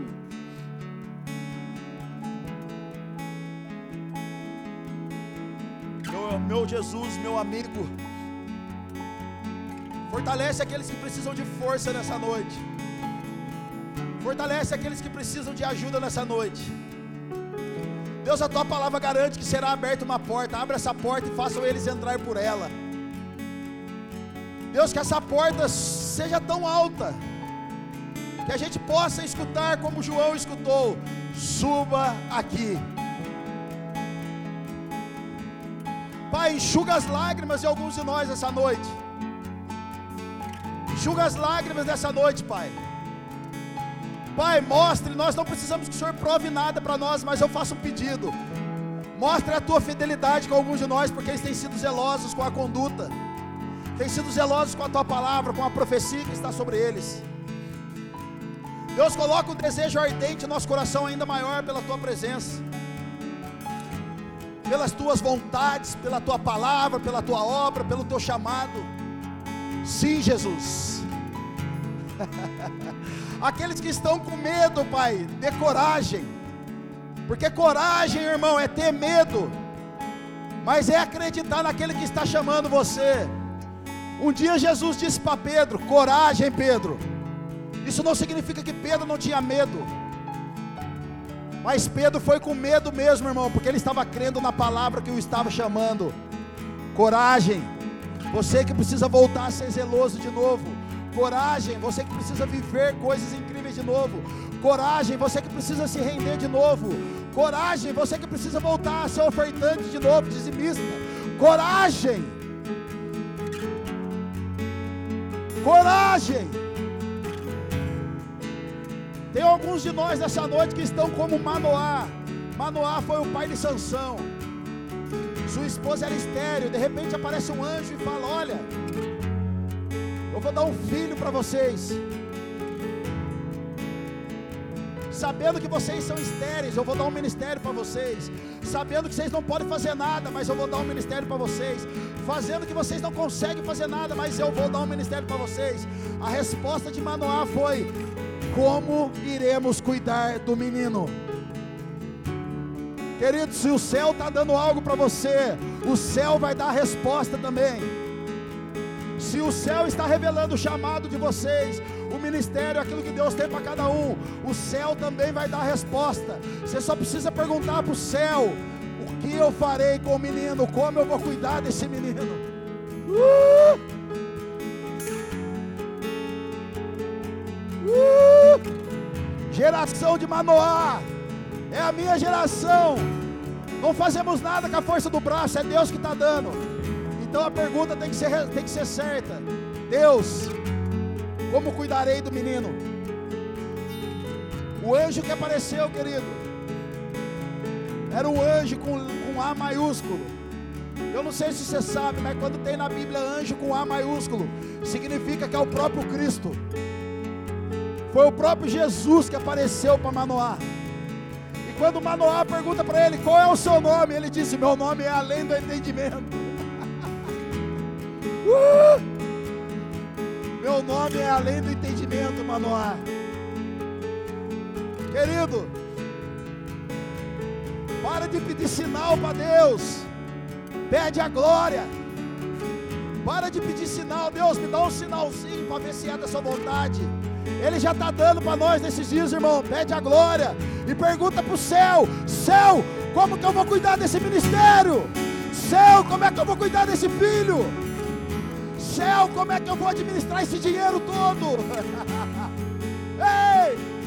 meu, meu Jesus, meu amigo, fortalece aqueles que precisam de força nessa noite, fortalece aqueles que precisam de ajuda nessa noite. Deus, a tua palavra garante que será aberta uma porta. Abre essa porta e façam eles entrar por ela. Deus, que essa porta seja tão alta que a gente possa escutar como João escutou. Suba aqui. Pai, enxuga as lágrimas de alguns de nós essa noite. Enxuga as lágrimas dessa noite, Pai Pai, mostre, nós não precisamos que o Senhor prove nada para nós, mas eu faço um pedido. Mostre a tua fidelidade com alguns de nós, porque eles têm sido zelosos com a conduta, têm sido zelosos com a tua palavra, com a profecia que está sobre eles. Deus coloca um desejo ardente no nosso coração ainda maior pela tua presença, pelas tuas vontades, pela tua palavra, pela tua obra, pelo teu chamado. Sim, Jesus. [LAUGHS] Aqueles que estão com medo, Pai, dê coragem. Porque coragem, irmão, é ter medo. Mas é acreditar naquele que está chamando você. Um dia Jesus disse para Pedro: Coragem, Pedro. Isso não significa que Pedro não tinha medo. Mas Pedro foi com medo mesmo, irmão, porque ele estava crendo na palavra que o estava chamando. Coragem. Você que precisa voltar a ser zeloso de novo. Coragem, você que precisa viver coisas incríveis de novo. Coragem, você que precisa se render de novo. Coragem, você que precisa voltar a ser ofertante de novo, dizimista. Coragem. Coragem. Tem alguns de nós nessa noite que estão como Manoá. Manoá foi o pai de Sansão. Sua esposa era estéreo. De repente aparece um anjo e fala: Olha, eu vou dar um filho para vocês. Sabendo que vocês são estéreis, eu vou dar um ministério para vocês. Sabendo que vocês não podem fazer nada, mas eu vou dar um ministério para vocês. Fazendo que vocês não conseguem fazer nada, mas eu vou dar um ministério para vocês. A resposta de Manoá foi: Como iremos cuidar do menino? Querido, se o céu está dando algo para você, o céu vai dar a resposta também. Se o céu está revelando o chamado de vocês, o ministério, aquilo que Deus tem para cada um, o céu também vai dar a resposta. Você só precisa perguntar para o céu: o que eu farei com o menino? Como eu vou cuidar desse menino? Uh! Uh! Geração de Manoá, é a minha geração. Não fazemos nada com a força do braço, é Deus que está dando. Então a pergunta tem que ser, tem que ser certa: Deus, como cuidarei do menino? O anjo que apareceu, querido, era um anjo com, com A maiúsculo. Eu não sei se você sabe, mas quando tem na Bíblia anjo com A maiúsculo, significa que é o próprio Cristo. Foi o próprio Jesus que apareceu para Manoá. E quando Manoá pergunta para ele qual é o seu nome, ele disse: Meu nome é além do entendimento. Uh! Meu nome é além do entendimento, Manoá. Querido, para de pedir sinal para Deus. Pede a glória. Para de pedir sinal, Deus, me dá um sinalzinho para ver se é da sua vontade. Ele já está dando para nós nesses dias, irmão. Pede a glória e pergunta para o céu: Céu, como que eu vou cuidar desse ministério? Céu, como é que eu vou cuidar desse filho? céu, como é que eu vou administrar esse dinheiro todo? [LAUGHS] Ei!